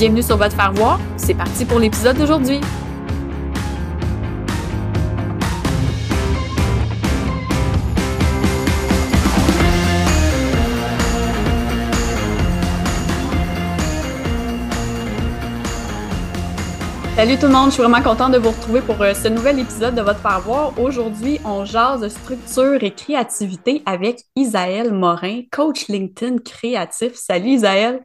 Bienvenue sur votre faire voir. C'est parti pour l'épisode d'aujourd'hui. Salut tout le monde, je suis vraiment contente de vous retrouver pour euh, ce nouvel épisode de votre faire voir. Aujourd'hui, on jase de structure et créativité avec Isaël Morin, coach LinkedIn créatif. Salut Isaël.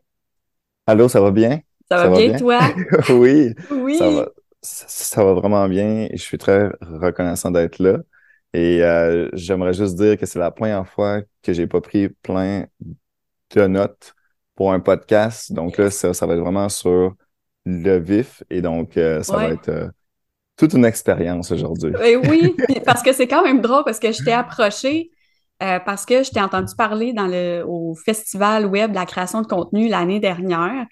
Allô, ça va bien? Ça, va, bien, toi? oui. Oui. Ça va, ça va vraiment bien je suis très reconnaissant d'être là. Et euh, j'aimerais juste dire que c'est la première fois que j'ai pas pris plein de notes pour un podcast. Donc là, ça, ça va être vraiment sur le vif et donc euh, ça va être euh, toute une expérience aujourd'hui. Oui, parce que c'est quand même drôle parce que je t'ai approché euh, parce que je t'ai entendu parler dans le, au festival web de la création de contenu l'année dernière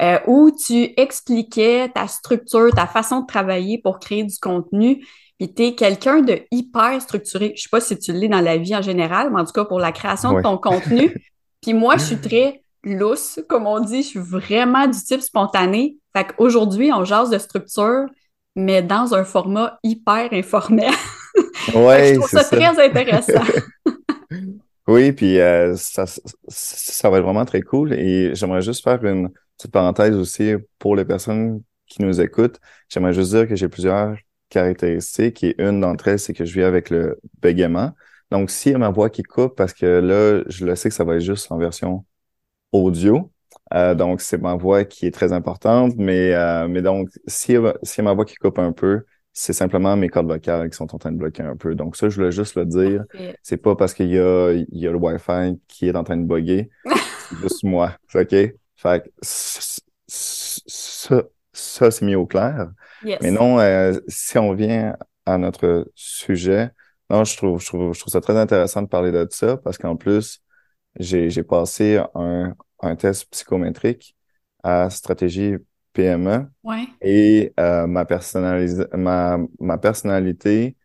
euh, où tu expliquais ta structure, ta façon de travailler pour créer du contenu. Puis tu es quelqu'un de hyper structuré. Je sais pas si tu l'es dans la vie en général, mais en tout cas pour la création de ton contenu. Puis moi, je suis très lousse, comme on dit. Je suis vraiment du type spontané. Fait qu'aujourd'hui, on jase de structure, mais dans un format hyper informel. Ouais, je trouve ça. très intéressant. Oui, puis euh, ça, ça va être vraiment très cool. Et j'aimerais juste faire une petite parenthèse aussi pour les personnes qui nous écoutent. J'aimerais juste dire que j'ai plusieurs caractéristiques et une d'entre elles, c'est que je vis avec le bégaiement. Donc, s'il y a ma voix qui coupe, parce que là, je le sais que ça va être juste en version audio. euh, donc, c'est ma voix qui est très importante. Mais, euh, mais donc, s'il y, a- s'il y a ma voix qui coupe un peu, c'est simplement mes cordes vocales qui sont en train de bloquer un peu. Donc, ça, je voulais juste le dire. C'est pas parce qu'il y a, il y a le Wi-Fi qui est en train de bugger. C'est juste moi. OK? Fait que ça, ça c'est mis au clair. Yes. Mais non, euh, si on vient à notre sujet, non, je trouve, je trouve, je trouve ça très intéressant de parler de ça parce qu'en plus, j'ai, passé un, un test psychométrique à stratégie PME Ouais. et euh, ma ma, ma personnalité,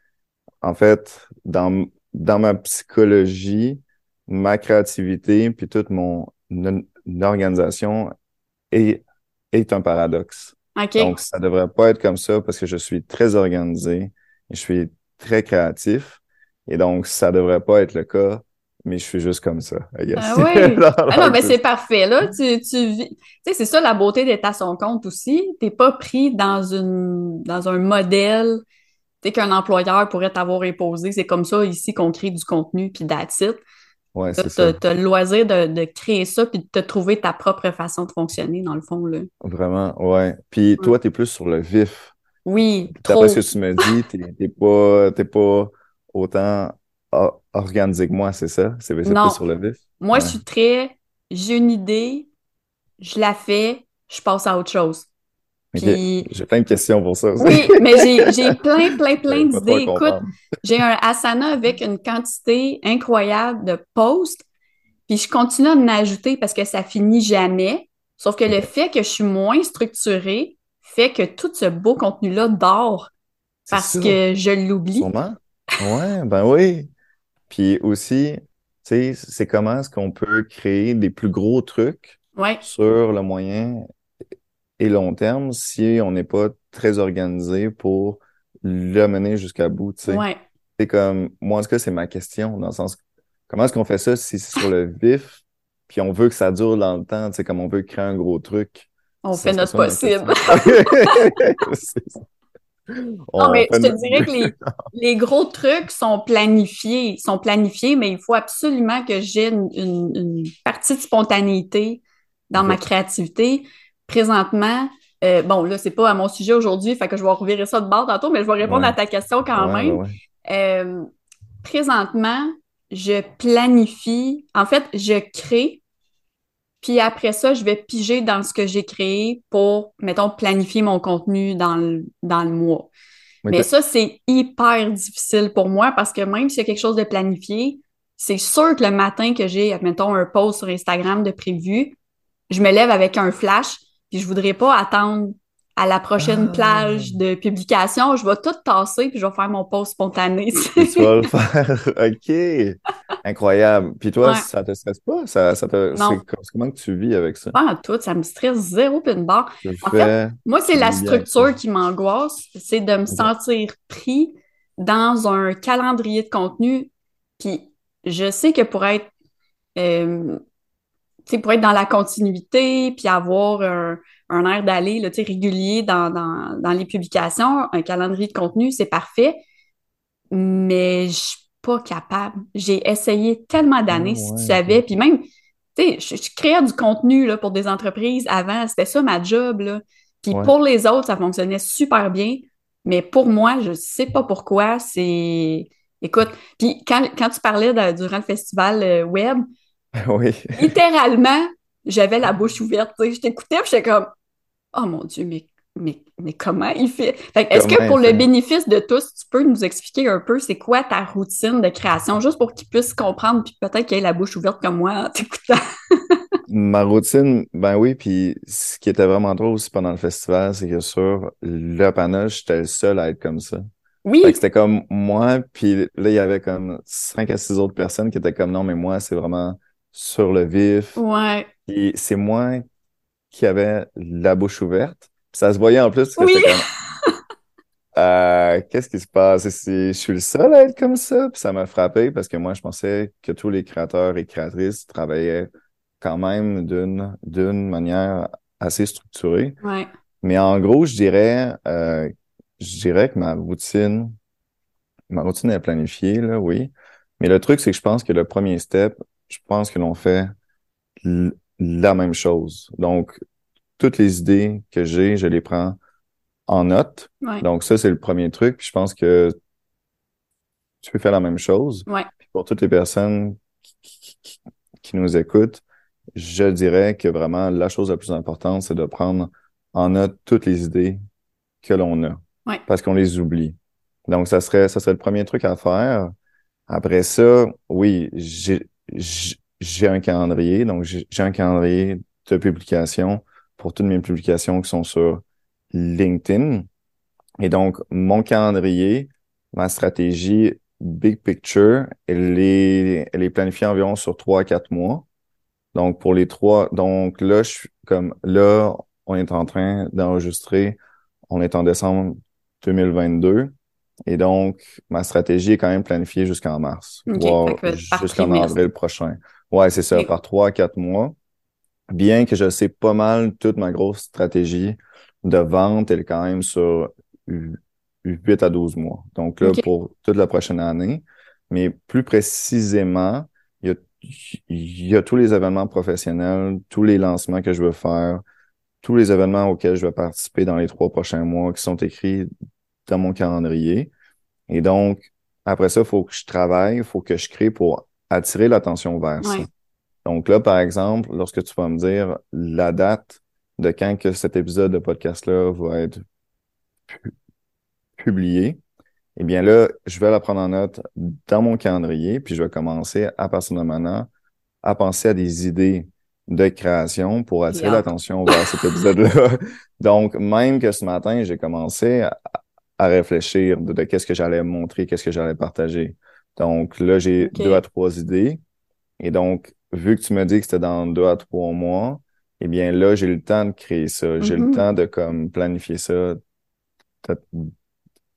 en fait, dans, dans ma psychologie, ma créativité, puis toute mon mon organisation est, est un paradoxe. Donc, ça devrait pas être comme ça parce que je suis très organisé et je suis très créatif. Et donc, ça devrait pas être le cas, mais je suis juste comme ça, I guess. Ah oui. Ah non, mais c'est- parfait. Là, tu, tu vis. Sais, c'est ça la beauté d'être à son compte aussi. T'es pas pris dans une dans un modèle qu'un employeur pourrait t'avoir imposé. C'est comme ça ici qu'on crée du contenu, puis that's it. Ouais, T'as c'est ça. t'as- t'as le loisir de, de créer ça, puis de te trouver ta propre façon de fonctionner, dans le fond, là. Vraiment, ouais. Puis toi, t'es plus sur le vif. Oui, Puis trop. D'après ce que tu me dis, t'es t'es pas, t'es pas autant organisé que moi, c'est ça? C'est plus sur le vif? Moi, Ouais. je suis très... J'ai une idée, je la fais, je passe à autre chose. J'ai plein de questions pour ça aussi. Oui, mais j'ai plein, plein, plein d'idées. Écoute, j'ai un asana avec une quantité incroyable de posts, puis je continue à en ajouter parce que ça finit jamais. Sauf que le fait que je suis moins structurée fait que tout ce beau contenu-là dort parce ça. que je l'oublie. Ouais, ben oui. Puis aussi, tu sais, c'est comment est-ce qu'on peut créer des plus gros trucs Ouais, sur le moyen et long terme si on n'est pas très organisé pour le mener jusqu'à bout, tu sais. ouais. C'est comme, moi, en tout cas, c'est ma question, dans le sens, comment est-ce qu'on fait ça si c'est sur le vif, puis on veut que ça dure dans le temps, tu sais, comme on veut créer un gros truc? On fait notre possible. non, mais je te dirais que les, gros trucs sont planifiés, sont planifiés, mais il faut absolument que j'ai une, partie de spontanéité dans ma créativité. Présentement, euh, bon, là, c'est pas à mon sujet aujourd'hui, fait que je vais revirer ça de bord tantôt, mais je vais répondre à ta question quand même. Euh, présentement, je planifie, en fait, je crée, puis après ça, je vais piger dans ce que j'ai créé pour, mettons, planifier mon contenu dans le, dans le mois. Mais ça, c'est hyper difficile pour moi parce que même s'il y a quelque chose de planifié, c'est sûr que le matin que j'ai, mettons, un post sur Instagram de prévu, je me lève avec un flash, puis je voudrais pas attendre à la prochaine ah. plage de publication, je vais tout tasser puis je vais faire mon post spontané. tu vas le faire. OK. Incroyable. Puis toi, ça te stresse pas? Ça, ça te... Comment tu vis avec ça? Pas tout. Ça me stresse zéro puis une barre. En fait, moi, c'est la structure qui m'angoisse. C'est de me sentir pris dans un calendrier de contenu. Puis je sais que pour être... Euh, pour être dans la continuité, puis avoir un, un air d'aller régulier dans, dans, dans, les publications, un calendrier de contenu, c'est parfait, mais je suis pas capable. J'ai essayé tellement d'années, ah si tu savais, puis même, tu sais, je, créais du contenu là, pour des entreprises avant, c'était ça ma job, là. Puis pour les autres, ça fonctionnait super bien, mais pour moi, je sais pas pourquoi, c'est... Écoute, puis quand, quand tu parlais durant le festival euh, web, oui. littéralement, j'avais la bouche ouverte, je t'écoutais, puis j'étais comme oh mon Dieu, mais, mais, mais comment il fait? Est-ce que pour le bénéfice de tous, tu peux nous expliquer un peu c'est quoi ta routine de création, juste pour qu'ils puissent comprendre, puis peut-être qu'ils aient la bouche ouverte comme moi en t'écoutant? Ma routine, ben oui, puis ce qui était vraiment drôle aussi pendant le festival, c'est que sur le panel, j'étais le seul à être comme ça. Oui. C'était comme moi, puis là, il y avait comme cinq à six autres personnes qui étaient comme non, mais moi, c'est vraiment sur le vif. Ouais. Et c'est moi qui avait la bouche ouverte. ça se voyait en plus que c'était comme euh, qu'est-ce qui se passe ici? Je suis le seul à être comme ça. Puis ça m'a frappé parce que moi, je pensais que tous les créateurs et créatrices travaillaient quand même d'une d'une manière assez structurée. Ouais. Mais en gros, je dirais euh, je dirais que ma routine ma routine est planifiée, là, oui. Mais le truc, c'est que je pense que le premier step, je pense que l'on fait la même chose. Donc, toutes les idées que j'ai, je les prends en note. Donc, ça, c'est le premier truc. Puis je pense que tu peux faire la même chose. pour toutes les personnes qui, nous écoutent, je dirais que vraiment la chose la plus importante, c'est de prendre en note toutes les idées que l'on a. Parce qu'on les oublie. Donc, ça serait, ça serait le premier truc à faire. Après ça, oui, j'ai, j'ai un calendrier, donc j'ai un calendrier de publication pour toutes mes publications qui sont sur LinkedIn. Et donc, mon calendrier, ma stratégie Big Picture, elle est, elle est planifiée environ sur trois à quatre mois. Donc, pour les trois, donc là, je suis comme, là, on est en train d'enregistrer, on est en décembre 2022. Et donc, ma stratégie est quand même planifiée jusqu'en mars, jusqu'en avril prochain. Ouais, c'est ça, par trois à quatre mois. Bien que je sais pas mal toute ma grosse stratégie de vente, elle est quand même sur 8 à 12 mois. Donc là, pour toute la prochaine année. Mais plus précisément, il y, a, il y a tous les événements professionnels, tous les lancements que je veux faire, tous les événements auxquels je vais participer dans les trois prochains mois qui sont écrits dans mon calendrier. Et donc, après ça, il faut que je travaille, il faut que je crée pour attirer l'attention vers ça. Donc là, par exemple, lorsque tu vas me dire la date de quand que cet épisode de podcast-là va être publié, eh bien là, je vais la prendre en note dans mon calendrier, puis je vais commencer à partir de maintenant à penser à des idées de création pour attirer l'attention vers cet épisode-là. Donc, même que ce matin, j'ai commencé à, réfléchir de qu'est-ce que j'allais montrer, qu'est-ce que j'allais partager. Donc là, j'ai deux à trois idées. Et donc, vu que tu me dis que c'était dans deux à trois mois, eh bien là, j'ai le temps de créer ça. J'ai le mm-hmm. temps de comme planifier ça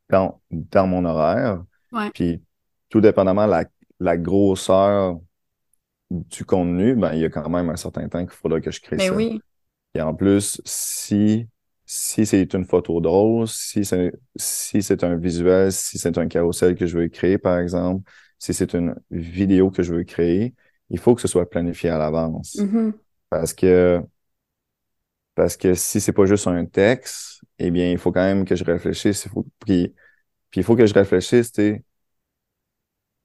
dans, dans mon horaire. Puis, tout dépendamment la, la grosseur du contenu, ben, il y a quand même un certain temps qu'il faudra que je crée Mais ça. oui. Et en plus, si si c'est une photo drôle, si c'est si c'est un visuel, si c'est un carrousel que je veux créer, par exemple, si c'est une vidéo que je veux créer, il faut que ce soit planifié à l'avance. Mm-hmm. Parce que parce que si c'est pas juste un texte, eh bien, il faut quand même que je réfléchisse. Il faut, puis, puis il faut que je réfléchisse, tu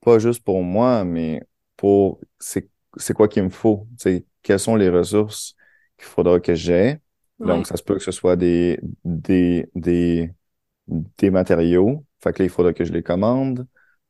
pas juste pour moi, mais pour c'est c'est quoi qu'il me faut, tu quelles sont les ressources qu'il faudra que j'ai? Donc, ça se peut que ce soit des, des, des, des matériaux. Fait que là, il faudra que je les commande.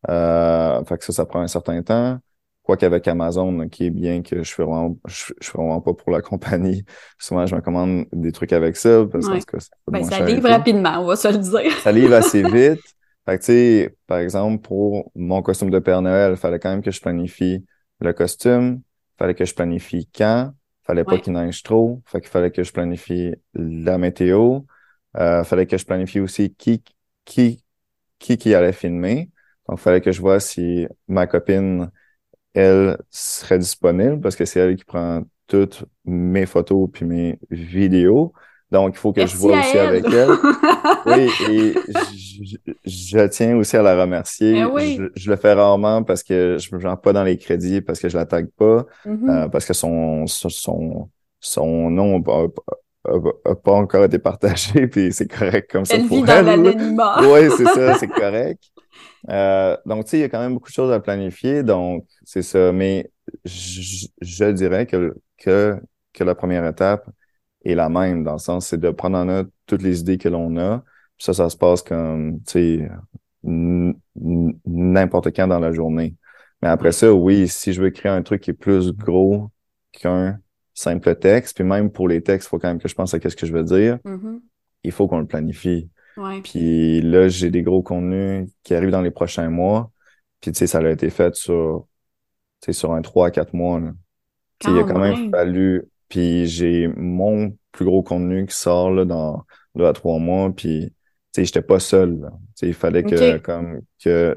Euh, fait que ça, ça prend un certain temps. Quoi qu'avec Amazon, qui est bien que je fais vraiment, je, fais vraiment pas pour la compagnie. Souvent, je me commande des trucs avec ça parce que ben, ça livre rapidement, on va se le dire. ça livre assez vite. Fait que, tu sais, par exemple, pour mon costume de Père Noël, il fallait quand même que je planifie le costume, il fallait que je planifie quand, fallait pas qu'il neige trop, fait qu'il fallait que je planifie la météo, euh, fallait que je planifie aussi qui qui qui qui allait filmer. Donc, il fallait que je vois si ma copine, elle, serait disponible parce que c'est elle qui prend toutes mes photos puis mes vidéos. Donc, il faut que je vois aussi avec elle. oui, et je, tiens aussi à la remercier. Eh je, le fais rarement parce que je ne me pas dans les crédits, parce que je la tague pas, mm-hmm. euh, parce que son, son, son nom n'a pas encore été partagé, puis c'est correct comme ça elle pour vit elle. dans Oui, c'est ça, c'est correct. Euh, donc, tu sais, il y a quand même beaucoup de choses à planifier, donc c'est ça. Mais je, je dirais que, que, que la première étape, est la même, dans le sens, c'est de prendre en note toutes les idées que l'on a. ça, ça se passe comme, tu sais, n'importe quand dans la journée. Mais après ça, oui, si je veux créer un truc qui est plus gros qu'un simple texte, puis même pour les textes, il faut quand même que je pense à qu'est-ce que je veux dire. Mm-hmm. Il faut qu'on le planifie. Ouais. Puis là, j'ai des gros contenus qui arrivent dans les prochains mois. Puis tu sais, ça a été fait sur, sur un 3 à 4 mois. Là. il a quand même fallu puis j'ai mon plus gros contenu qui sort là, dans deux à trois mois. Puis tu sais, j'étais pas seul. Il fallait que comme que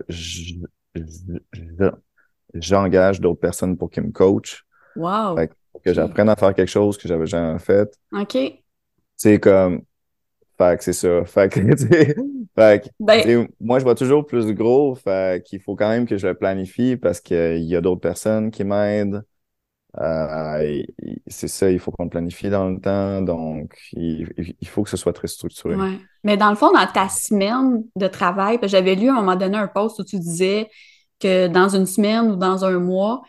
j'engage d'autres personnes pour qu'ils me coachent. Wow. Fait que j'apprenne à faire quelque chose que j'avais jamais fait. OK. C'est comme fait que c'est ça. Fait que, fait que ben... moi, je vois toujours plus gros. Fait qu'il faut quand même que je le planifie parce qu'il y a d'autres personnes qui m'aident. Euh, c'est ça, il faut qu'on planifie dans le temps, donc il, faut que ce soit très structuré. Ouais. Mais dans le fond, dans ta semaine de travail, j'avais lu à un moment donné un post où tu disais que dans une semaine ou dans un mois,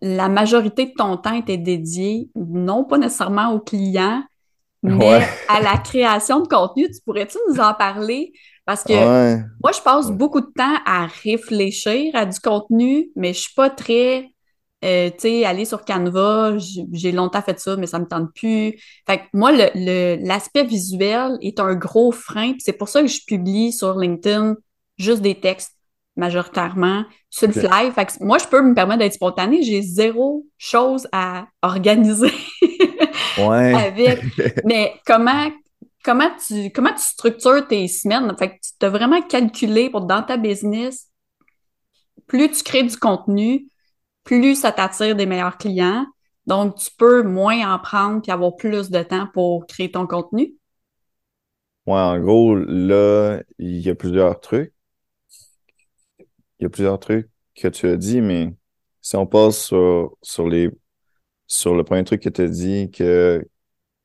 la majorité de ton temps était dédié, non pas nécessairement aux clients, mais à la création de contenu. Tu pourrais-tu nous en parler? Parce que moi, je passe beaucoup de temps à réfléchir à du contenu, mais je suis pas très euh, tu sais, aller sur Canva, j'ai longtemps fait ça, mais ça me tente plus. Fait que moi, l'aspect visuel est un gros frein. C'est pour ça que je publie sur LinkedIn juste des textes majoritairement sur le fly. Fait que moi, je peux me permettre d'être spontanée. J'ai zéro chose à organiser ouais. avec. Mais comment, comment, tu, comment tu structures tes semaines? Fait que tu as vraiment calculé pour dans ta business, plus tu crées du contenu, plus ça t'attire des meilleurs clients. Donc, tu peux moins en prendre puis avoir plus de temps pour créer ton contenu. Ouais, en gros, là, il y a plusieurs trucs. Il y a plusieurs trucs que tu as dit, mais si on passe sur, sur les sur le premier truc que tu as dit que,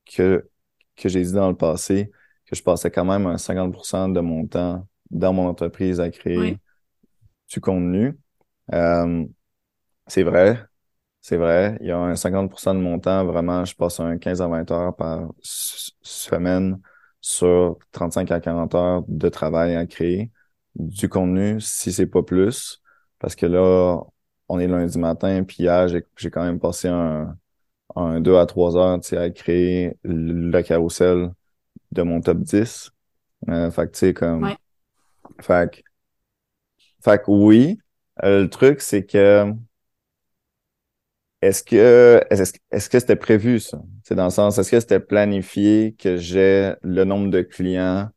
que, que j'ai dit dans le passé, que je passais quand même un 50% de mon temps dans mon entreprise à créer du contenu. Euh, c'est vrai. C'est vrai. Il y a un 50% de mon temps, vraiment, je passe un 15 à 20 heures par semaine sur 35 à 40 heures de travail à créer du contenu, si c'est pas plus. Parce que là, on est lundi matin, puis hier, j'ai quand même passé un, un 2 à 3 heures à créer le carrousel de mon top 10. Euh, fait que tu sais, comme. Ouais. Fait que, fait que oui. Euh, le truc, c'est que est-ce que est-ce, que c'était prévu ça? C'est dans le sens, est-ce que c'était planifié que j'ai le nombre de clients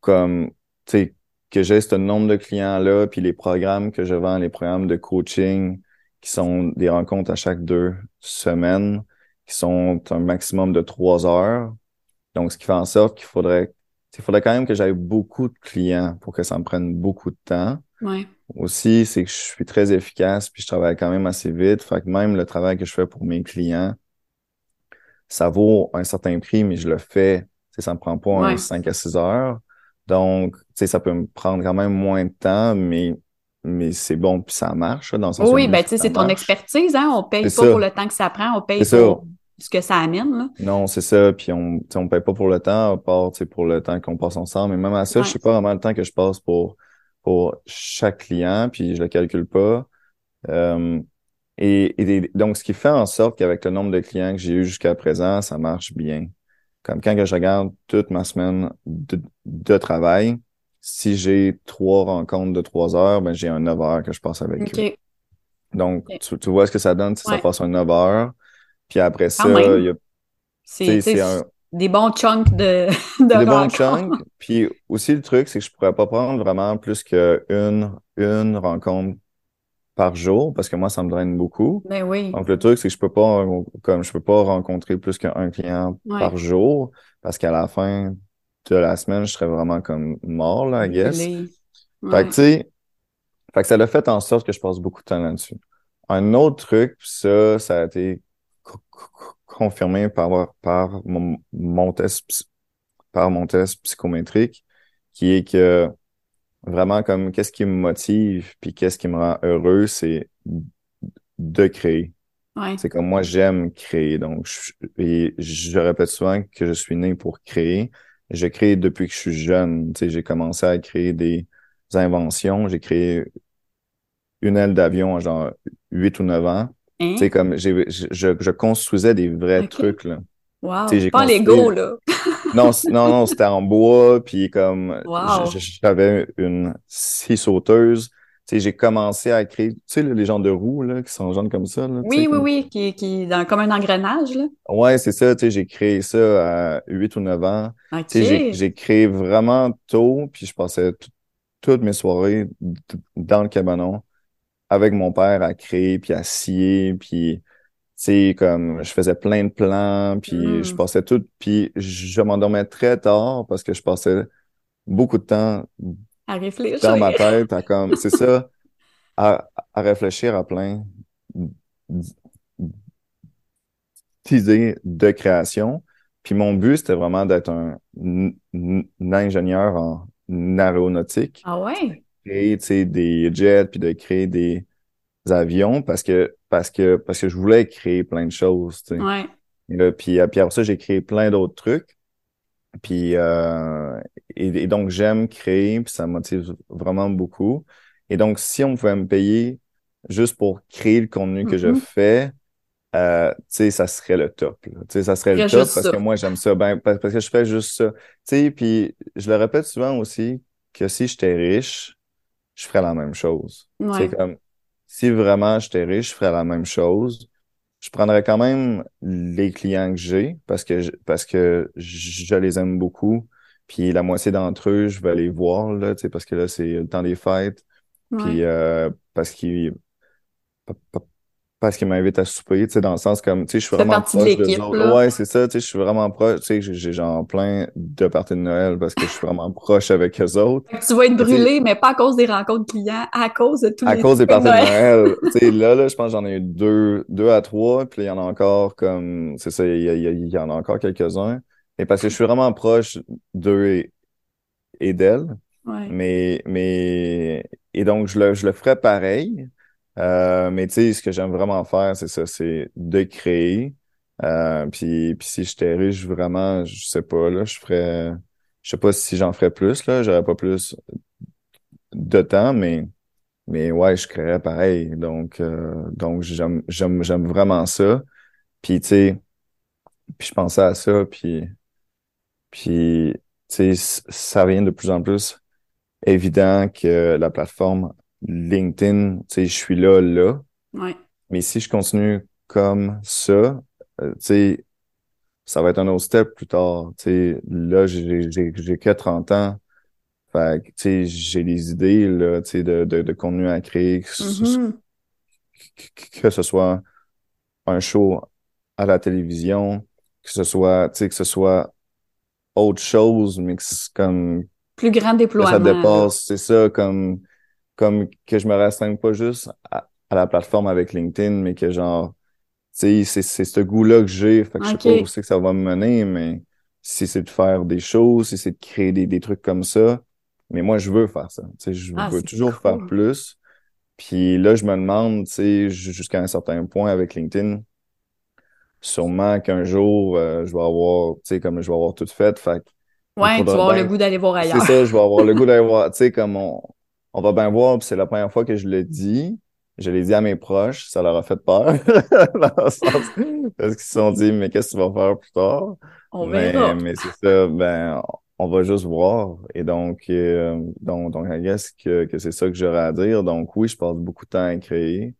comme tu sais que j'ai ce nombre de clients-là, puis les programmes que je vends, les programmes de coaching qui sont des rencontres à chaque deux semaines, qui sont un maximum de trois heures. Donc, ce qui fait en sorte qu'il faudrait, il faudrait quand même que j'aille beaucoup de clients pour que ça me prenne beaucoup de temps. Ouais. Aussi, c'est que je suis très efficace puis je travaille quand même assez vite. Fait que même le travail que je fais pour mes clients, ça vaut un certain prix, mais je le fais. Ça me prend pas un 5 à 6 heures. Donc, tu sais, ça peut me prendre quand même moins de temps, mais mais c'est bon puis ça marche dans le sens Oui, ben tu sais, c'est ton expertise, hein? On paye pas pour le temps que ça prend, on paye pour ce que ça amène. Là. Non, c'est ça. Puis on on paye pas pour le temps, à part pour le temps qu'on passe ensemble. Mais même à ça, je sais pas vraiment le temps que je passe pour pour chaque client, puis je le calcule pas. Euh, et, donc, ce qui fait en sorte qu'avec le nombre de clients que j'ai eu jusqu'à présent, ça marche bien. Comme quand je regarde toute ma semaine de, travail, si j'ai trois rencontres de trois heures, ben j'ai un neuf heures que je passe avec eux. Donc, tu, vois ce que ça donne? Si ça passe un neuf heures. Puis après ça, il y a. C'est un... des bons chunks de, de Des bons chunks. Puis aussi, le truc, c'est que je pourrais pas prendre vraiment plus qu'une une rencontre par jour parce que moi, ça me draine beaucoup. Ben oui. Donc, le truc, c'est que je peux pas, comme je peux pas rencontrer plus qu'un client par jour parce qu'à la fin de la semaine, je serais vraiment comme mort, là, I guess. Fait que, tu sais, fait que ça l'a fait en sorte que je passe beaucoup de temps là-dessus. Un autre truc, ça, ça a été confirmé par, par mon, mon test, par mon test psychométrique, qui est que vraiment comme qu'est-ce qui me motive puis qu'est-ce qui me rend heureux, c'est de créer. C'est comme moi, j'aime créer. Donc, je, et je répète souvent que je suis né pour créer. Je crée depuis que je suis jeune. Tu sais, j'ai commencé à créer des inventions. J'ai créé une aile d'avion à genre 8 ou 9 ans. Hein? Sais, comme j'ai, je, je, construisais des vrais trucs, là. Wow, pas Lego, là. non, non, non, c'était en bois, puis comme j'avais une scie sauteuse. Tu sais, j'ai commencé à créer, tu sais, les gens de roues, là, qui sont jaunes comme ça. Là, oui, oui, oui, qui, qui dans, comme un engrenage, là. Ouais, c'est ça, tu sais, j'ai créé ça à 8 ou 9 ans. Sais, j'ai créé vraiment tôt, puis je passais toutes mes soirées dans le cabanon avec mon père à créer, puis à scier, puis sais, comme je faisais plein de plans, puis je mm. passais tout, puis je m'endormais très tard parce que je passais beaucoup de temps à réfléchir dans ma tête, à comme, c'est ça, à, à, réfléchir à plein d'idées de création. Puis mon but, c'était vraiment d'être un, ingénieur en aéronautique. Ah ouais? Créer, des jets, puis de créer des avions parce que parce que parce que je voulais créer plein de choses. Ouais. et, puis, euh, puis après ça, j'ai créé plein d'autres trucs. Puis euh, et, donc j'aime créer, puis ça me motive vraiment beaucoup. Et donc, si on pouvait me payer juste pour créer le contenu que je mm-hmm. fais, euh, tu sais, ça serait le top. Tu sais, ça serait le top parce que moi, j'aime ça. Ben, parce que je fais juste ça. Tu sais, puis je le répète souvent aussi que si j'étais riche, je ferais la même chose. Ouais. comme si vraiment j'étais riche, je ferais la même chose. Je prendrais quand même les clients que j'ai parce que je, parce que je, les aime beaucoup. Puis la moitié d'entre eux, je vais les voir là, parce que là c'est le temps des fêtes. Puis euh, parce qu'ils parce qu'il m'invite à souper, tu sais, dans le sens comme, tu sais, je suis vraiment proche de autres. Ouais, c'est ça, tu sais, je suis vraiment proche, tu sais, j'ai genre plein de parties de Noël parce que je suis vraiment proche avec eux autres. Tu vas être brûlé, mais pas à cause des rencontres clients, à cause de tous à les cause des parties de Noël. tu sais, là, là, je pense que j'en ai eu deux, deux à trois, puis il y en a encore comme, c'est ça, il y, il y, en a encore quelques-uns. Et parce que je suis vraiment proche d'eux et, et d'elles. Ouais. Mais, mais, et donc, je le, je le ferais pareil. Euh, mais tu sais, ce que j'aime vraiment faire, c'est ça, c'est de créer. Euh, puis, puis si j'étais riche, vraiment, je sais pas, là, je ferais... Je sais pas si j'en ferais plus, là, j'aurais pas plus de temps, mais mais ouais, je créerais pareil. Donc, euh, donc j'aime, j'aime, j'aime vraiment ça. Puis, tu sais, puis je pensais à ça, puis, puis, tu sais, ça vient de plus en plus évident que la plateforme LinkedIn, tu sais, je suis là, là. Ouais. Mais si je continue comme ça, euh, tu sais, ça va être un autre step plus tard. Tu sais, là, j'ai, j'ai, j'ai que 30 ans. Fait tu sais, j'ai des idées, là, tu sais, de, de, de contenu à créer, que, ce, mm-hmm. que ce soit un show à la télévision, que ce soit, tu sais, que ce soit autre chose, mais que c'est comme plus grand déploiement. ça dépasse, c'est ça, comme comme que je me restreigne pas juste à, la plateforme avec LinkedIn, mais que genre, tu sais, c'est ce goût-là que j'ai, fait que je sais pas où c'est que ça va me mener, mais si c'est de faire des choses, si c'est de créer des, des trucs comme ça, mais moi je veux faire ça, tu sais, je ah, veux toujours faire plus. Puis là, je me demande, tu sais, jusqu'à un certain point avec LinkedIn, sûrement qu'un jour, euh, je vais avoir, tu sais, comme je vais avoir tout fait. Fait Ouais, tu vas avoir le goût d'aller voir ailleurs. C'est ça, je vais avoir le goût d'aller voir, tu sais, comme on, on va bien voir, c'est la première fois que je le dis. Je l'ai dit à mes proches, ça leur a fait peur. parce qu'ils se sont dit, mais qu'est-ce que tu vas faire plus tard? On mais, verra. Mais c'est ça, ben, on va juste voir. Et donc, euh, donc, donc, I guess que, que c'est ça que j'aurais à dire. Donc, oui, je passe beaucoup de temps à créer.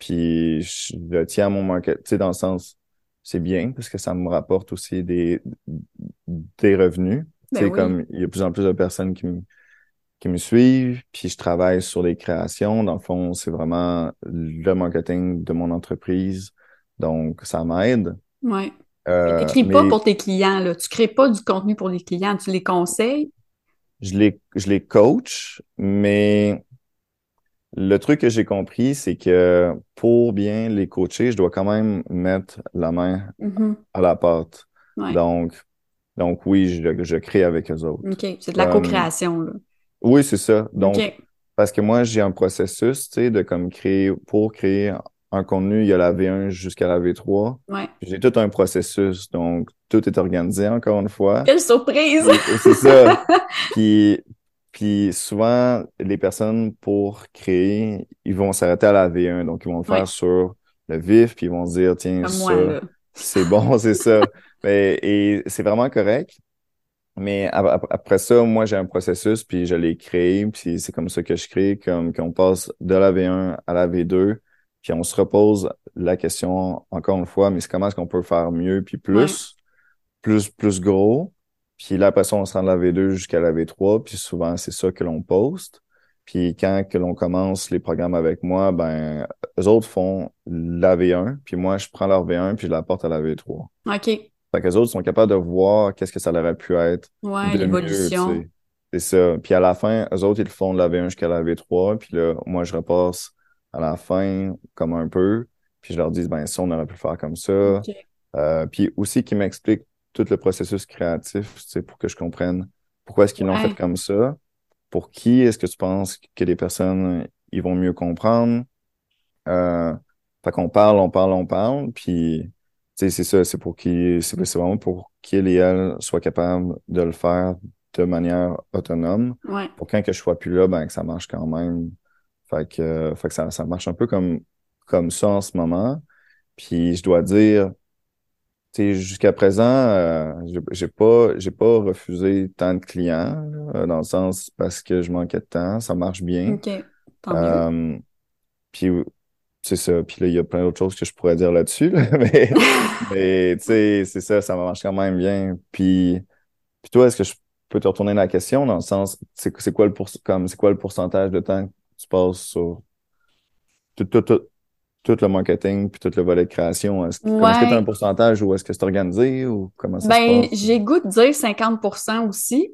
Puis, je, tiens à mon market, tu sais, dans le sens, c'est bien parce que ça me rapporte aussi des, des revenus. Ben tu sais, comme il y a de plus en plus de personnes qui me, qui me suivent, puis je travaille sur les créations. Dans le fond, c'est vraiment le marketing de mon entreprise. Donc, ça m'aide. Ouais. Euh, tu n'écris pas pour tes clients, là. Tu crées pas du contenu pour les clients, tu les conseilles? Je les, je les coach, mais le truc que j'ai compris, c'est que pour bien les coacher, je dois quand même mettre la main mm-hmm. à la pâte. Donc, donc oui, je, je crée avec eux autres. OK. C'est de la co-création, là. Oui, c'est ça. Donc, parce que moi, j'ai un processus, tu sais, de comme créer, pour créer un contenu, il y a la V1 jusqu'à la V3. Ouais. J'ai tout un processus, donc tout est organisé encore une fois. Quelle surprise! C'est ça. puis, puis souvent, les personnes pour créer, ils vont s'arrêter à la V1, donc ils vont le faire sur le vif, puis ils vont se dire, tiens, ça, c'est bon, c'est ça. Mais, et c'est vraiment correct. Mais après ça, moi, j'ai un processus, puis je l'ai créé, puis c'est comme ça que je crée, comme qu'on passe de la V1 à la V2, puis on se repose la question encore une fois, mais c'est comment est-ce qu'on peut faire mieux, puis plus, plus, plus gros. Puis là, après ça, on se rend de la V2 jusqu'à la V3, puis souvent, c'est ça que l'on poste. Puis quand que l'on commence les programmes avec moi, ben, eux autres font la V1, puis moi, je prends leur V1, puis je la porte à la V3. OK. Fait qu'eux autres sont capables de voir qu'est-ce que ça aurait pu être. Ouais, l'évolution. C'est ça. Puis à la fin, eux autres, ils font de la V1 jusqu'à la V3. Puis là, moi, je repasse à la fin comme un peu. Puis je leur dis, ben ça, on aurait pu le faire comme ça. Euh, puis aussi qu'ils m'expliquent tout le processus créatif, c'est pour que je comprenne pourquoi est-ce qu'ils l'ont fait comme ça. Pour qui est-ce que tu penses que les personnes, ils vont mieux comprendre? Euh, fait qu'on parle, on parle, on parle. Puis c'est ça, c'est pour qu'il, c'est vraiment pour qu'il et elle soient capables de le faire de manière autonome. Pour quand que je sois plus là, ben que ça marche quand même. Fait que, fait que ça, ça marche un peu comme, comme ça en ce moment. Puis je dois dire, tu jusqu'à présent, euh, j'ai pas, j'ai pas refusé tant de clients, dans le sens parce que je manquais de temps, ça marche bien. OK. Tant mieux. Euh, puis c'est ça. Puis là, il y a plein d'autres choses que je pourrais dire là-dessus. mais, mais tu sais, c'est ça, ça marche quand même bien. Puis, puis toi, est-ce que je peux te retourner la question dans le sens, c'est quoi le comme quoi le pourcentage de temps que tu passes sur tout, tout, tout, tout le marketing puis tout le volet de création? Est-ce que tu as un pourcentage ou est-ce que c'est organisé ou comment ça ben, se passe? J'ai goût de dire 50% aussi.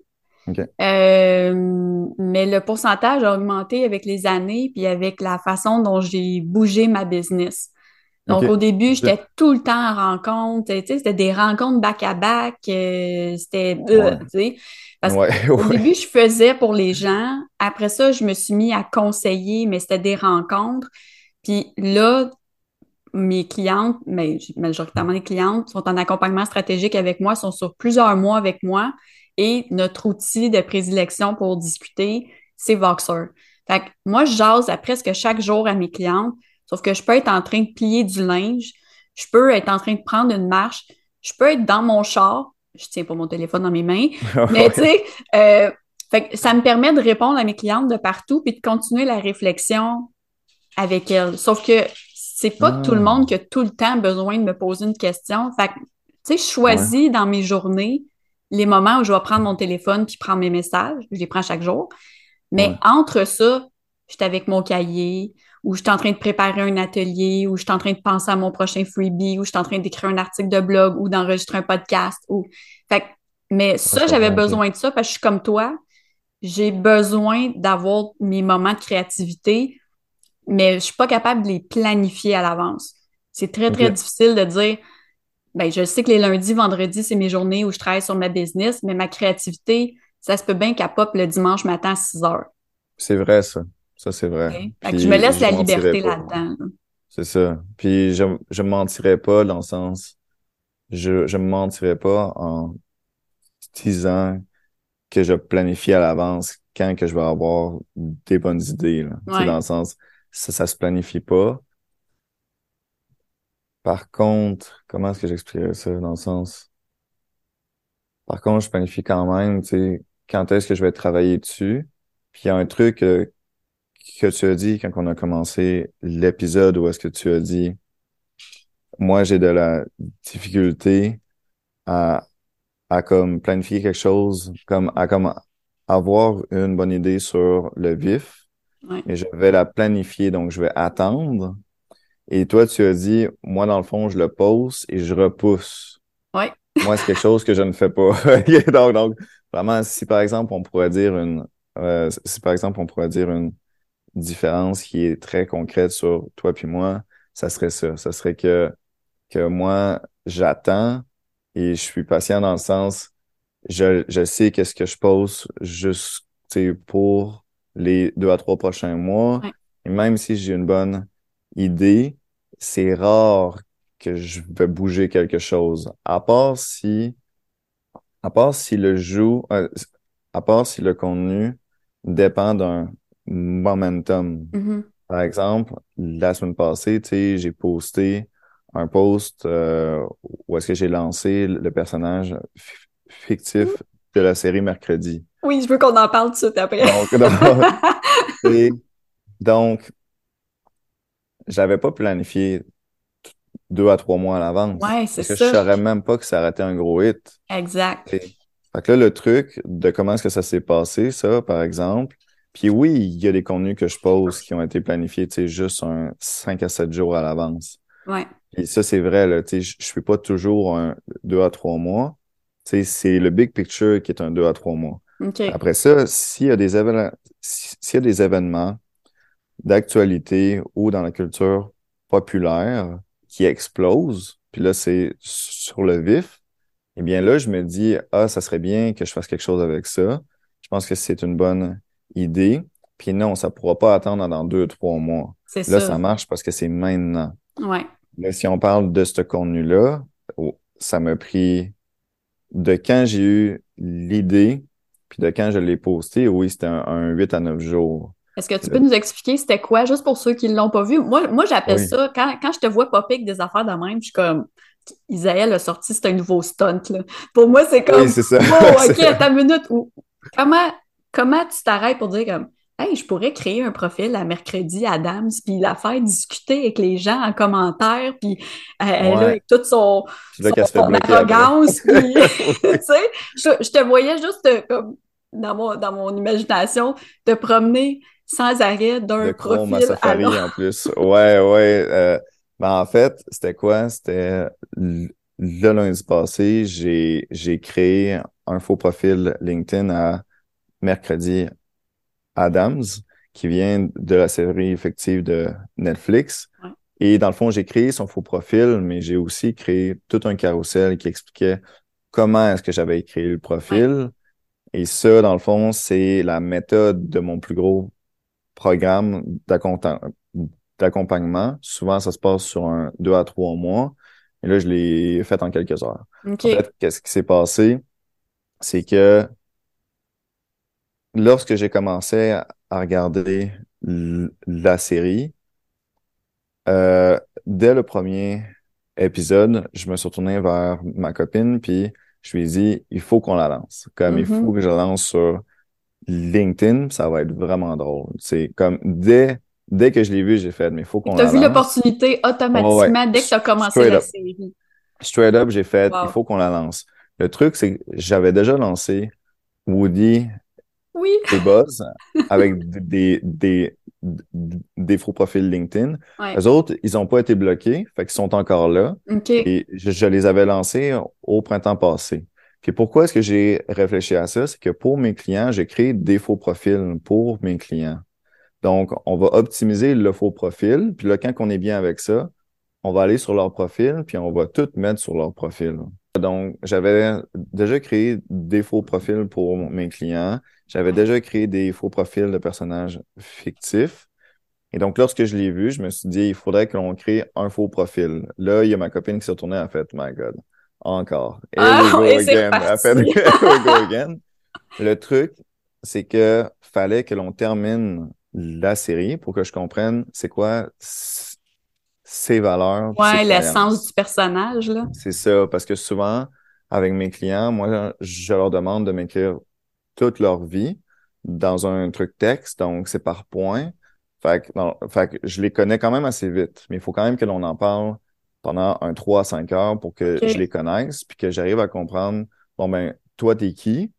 Euh, mais le pourcentage a augmenté avec les années puis avec la façon dont j'ai bougé ma business. Donc, au début, j'étais tout le temps en rencontre. C'était des rencontres back-à-back. Euh, c'était... Euh, parce qu'au début, je faisais pour les gens. Après ça, je me suis mis à conseiller, mais c'était des rencontres. Puis là, mes clientes, mais majoritairement les clientes, sont en accompagnement stratégique avec moi, sont sur plusieurs mois avec moi. Et notre outil de prédilection pour discuter, c'est Voxer. Fait que moi, je jase à presque chaque jour à mes clientes, sauf que je peux être en train de plier du linge, je peux être en train de prendre une marche, je peux être dans mon char, je tiens pas mon téléphone dans mes mains, mais tu sais, euh, ça me permet de répondre à mes clientes de partout puis de continuer la réflexion avec elles. Sauf que c'est pas tout le ah. monde qui a tout le temps besoin de me poser une question. Fait que, tu sais, je choisis dans mes journées les moments où je vais prendre mon téléphone puis prendre mes messages, je les prends chaque jour. Mais entre ça, je suis avec mon cahier ou je suis en train de préparer un atelier, ou je suis en train de penser à mon prochain freebie, ou je suis en train d'écrire un article de blog, ou d'enregistrer un podcast. Ou... Fait mais ça, j'avais besoin de ça parce que je suis comme toi. J'ai besoin d'avoir mes moments de créativité, mais je suis pas capable de les planifier à l'avance. C'est très, très difficile de dire, ben, je sais que les lundis, vendredis, c'est mes journées où je travaille sur ma business, mais ma créativité, ça se peut bien qu'elle pop le dimanche matin à 6 heures. C'est vrai, ça. Ça, c'est vrai. je me laisse la liberté là-dedans. C'est ça. Puis je je me mentirais pas dans le sens je je me mentirais pas en disant que je planifie à l'avance quand que je vais avoir des bonnes idées là. dans le sens ça ça se planifie pas. Par contre, comment est-ce que j'expliquerais ça dans le sens? Par contre, je planifie quand même, tu sais, quand est-ce que je vais travailler dessus? Puis il y a un truc euh, que tu as dit quand on a commencé l'épisode où est-ce que tu as dit moi j'ai de la difficulté à à comme planifier quelque chose comme à comme avoir une bonne idée sur le vif. Et je vais la planifier donc je vais attendre et toi tu as dit moi dans le fond je le pose et je repousse ouais moi c'est quelque chose que je ne fais pas donc donc vraiment si par exemple on pourrait dire une euh, si par exemple on pourrait dire une différence qui est très concrète sur toi puis moi, ça serait ça. Ça serait que, que moi, j'attends et je suis patient dans le sens, je, je sais qu'est-ce que je pose juste pour les deux à trois prochains mois. Et même si j'ai une bonne idée, c'est rare que je vais bouger quelque chose. À part si, à part si le joue, euh, à part si le contenu dépend d'un momentum. Mm-hmm. Par exemple, la semaine passée, tu sais, j'ai posté un post euh, où est-ce que j'ai lancé le personnage fictif de la série Mercredi. Oui, je veux qu'on en parle tout de suite après. Donc, donc j'avais pas planifié deux à trois mois à l'avance. Ouais, c'est ça. je savais même pas que ça aurait été un gros hit. Exact. Fait que là, le truc de comment est-ce que ça s'est passé, ça, par exemple, puis oui, il y a des contenus que je pose qui ont été planifiés, tu sais, juste un 5 à 7 jours à l'avance. Ouais. Et ça, c'est vrai, là, tu sais, je fais pas toujours un 2 à 3 mois. Tu sais, c'est le big picture qui est un 2 à 3 mois. Après ça, s'il y a des événements, s'il y a des événements d'actualité ou dans la culture populaire qui explosent, puis là, c'est sur le vif, eh bien là, je me dis, ah, ça serait bien que je fasse quelque chose avec ça. Je pense que c'est une bonne idée. Puis non, ça pourra pas attendre dans deux, trois mois. Là, ça. marche parce que c'est maintenant. Ouais. Mais si on parle de ce contenu-là, oh, ça m'a pris de quand j'ai eu l'idée, puis de quand je l'ai posté, oui, c'était un, 8 à 9 jours. Est-ce que tu peux nous expliquer c'était quoi, juste pour ceux qui ne l'ont pas vu? Moi, moi j'appelle ça, quand, quand je te vois popper avec des affaires de même, je suis comme, Isaël a sorti, c'est un nouveau stunt. Là. Pour moi, c'est comme, oui, c'est ça. oh, OK, à ta minute. comment, comment tu t'arrêtes pour dire comme Hey, je pourrais créer un profil à mercredi Adams, puis la faire discuter avec les gens en commentaire, puis euh, elle avec toute son, arrogance, puis tu sais, je, te voyais juste euh, comme dans mon, dans mon imagination te promener sans arrêt d'un profil à l'autre. en plus. Ouais, ouais. Euh, ben en fait, c'était quoi? C'était le lundi passé, j'ai j'ai créé un faux profil LinkedIn à mercredi Adams, qui vient de la série effective de Netflix. Et dans le fond, j'ai créé son faux profil, mais j'ai aussi créé tout un carrousel qui expliquait comment est-ce que j'avais créé le profil. Et ça, dans le fond, c'est la méthode de mon plus gros programme d'accompagnement. Souvent, ça se passe sur un deux à trois mois. Et là, je l'ai fait en quelques heures. En fait, qu'est-ce qui s'est passé? C'est que lorsque j'ai commencé à regarder la série, euh, dès le premier épisode, je me suis retourné vers ma copine, puis je lui ai dit, il faut qu'on la lance. Comme il faut mm-hmm. que je la lance sur LinkedIn, ça va être vraiment drôle. C'est comme dès dès que je l'ai vu, j'ai fait, mais il faut qu'on. Tu as vu l'opportunité automatiquement dès que tu as commencé la série. Straight up, j'ai fait, il faut qu'on la lance. Le truc, c'est que j'avais déjà lancé Woody oui. des buzz avec des, des, des faux profils LinkedIn. Ouais. Les autres, ils n'ont pas été bloqués, fait qu'ils sont encore là. Et je, je les avais lancés au printemps passé. Puis pourquoi est-ce que j'ai réfléchi à ça? C'est que pour mes clients, j'ai créé des faux profils pour mes clients. Donc, on va optimiser le faux profil. Puis là, quand on est bien avec ça, on va aller sur leur profil, puis on va tout mettre sur leur profil. Donc, j'avais déjà créé des faux profils pour mes clients. J'avais déjà créé des faux profils de personnages fictifs. Et donc, lorsque je l'ai vu, je me suis dit, il faudrait que l'on crée un faux profil. Là, il y a ma copine qui s'est tournée, a fait, my God, encore. Here Ah, we go et again. We go. Le truc, c'est que fallait que l'on termine la série pour que je comprenne c'est quoi ses valeurs. Ouais, l'essence du personnage, là. C'est ça, parce que souvent, avec mes clients, moi, je leur demande de m'écrire toute leur vie dans un truc texte, donc c'est par point. Fait que, non, fait que je les connais quand même assez vite, mais il faut quand même que l'on en parle pendant un 3 à 5 heures pour que je les connaisse, puis que j'arrive à comprendre, bon ben, toi, t'es qui?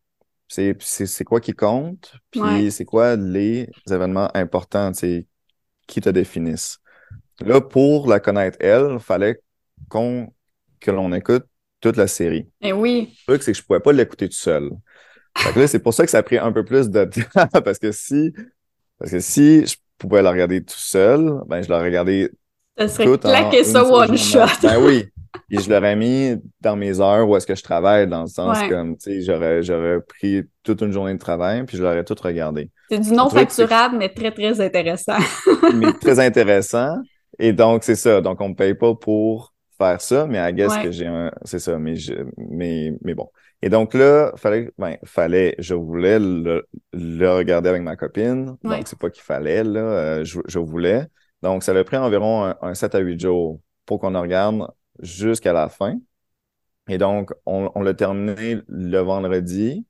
C'est, c'est, c'est quoi qui compte? Puis Ouais. c'est quoi les événements importants, qui te définissent? Là, pour la connaître, elle, fallait qu'on, que l'on écoute toute la série. Eh oui. Le truc, c'est que je pouvais pas l'écouter tout seul. Fait que là, c'est pour ça que ça a pris un peu plus de temps, parce que si, parce que si je pouvais la regarder tout seul, ben, je la regardais Ça serait une ça one shot. Ben oui. Et je l'aurais mis dans mes heures où est-ce que je travaille, dans le sens Ouais. comme, tu sais, j'aurais, j'aurais pris toute une journée de travail, puis je l'aurais tout regardé. C'est du non truc, facturable, mais très, très intéressant. mais très intéressant. Et donc, c'est ça. Donc, on me paye pas pour faire ça, mais I guess Ouais. que j'ai un, c'est ça, mais je, mais, mais bon. Et donc là, fallait, ben, fallait, je voulais le, le regarder avec ma copine. Ouais. Donc, c'est pas qu'il fallait, là, euh, je, je voulais. Donc, ça a pris environ un, un 7 à 8 jours pour qu'on regarde jusqu'à la fin. Et donc, on, on l'a terminé le vendredi.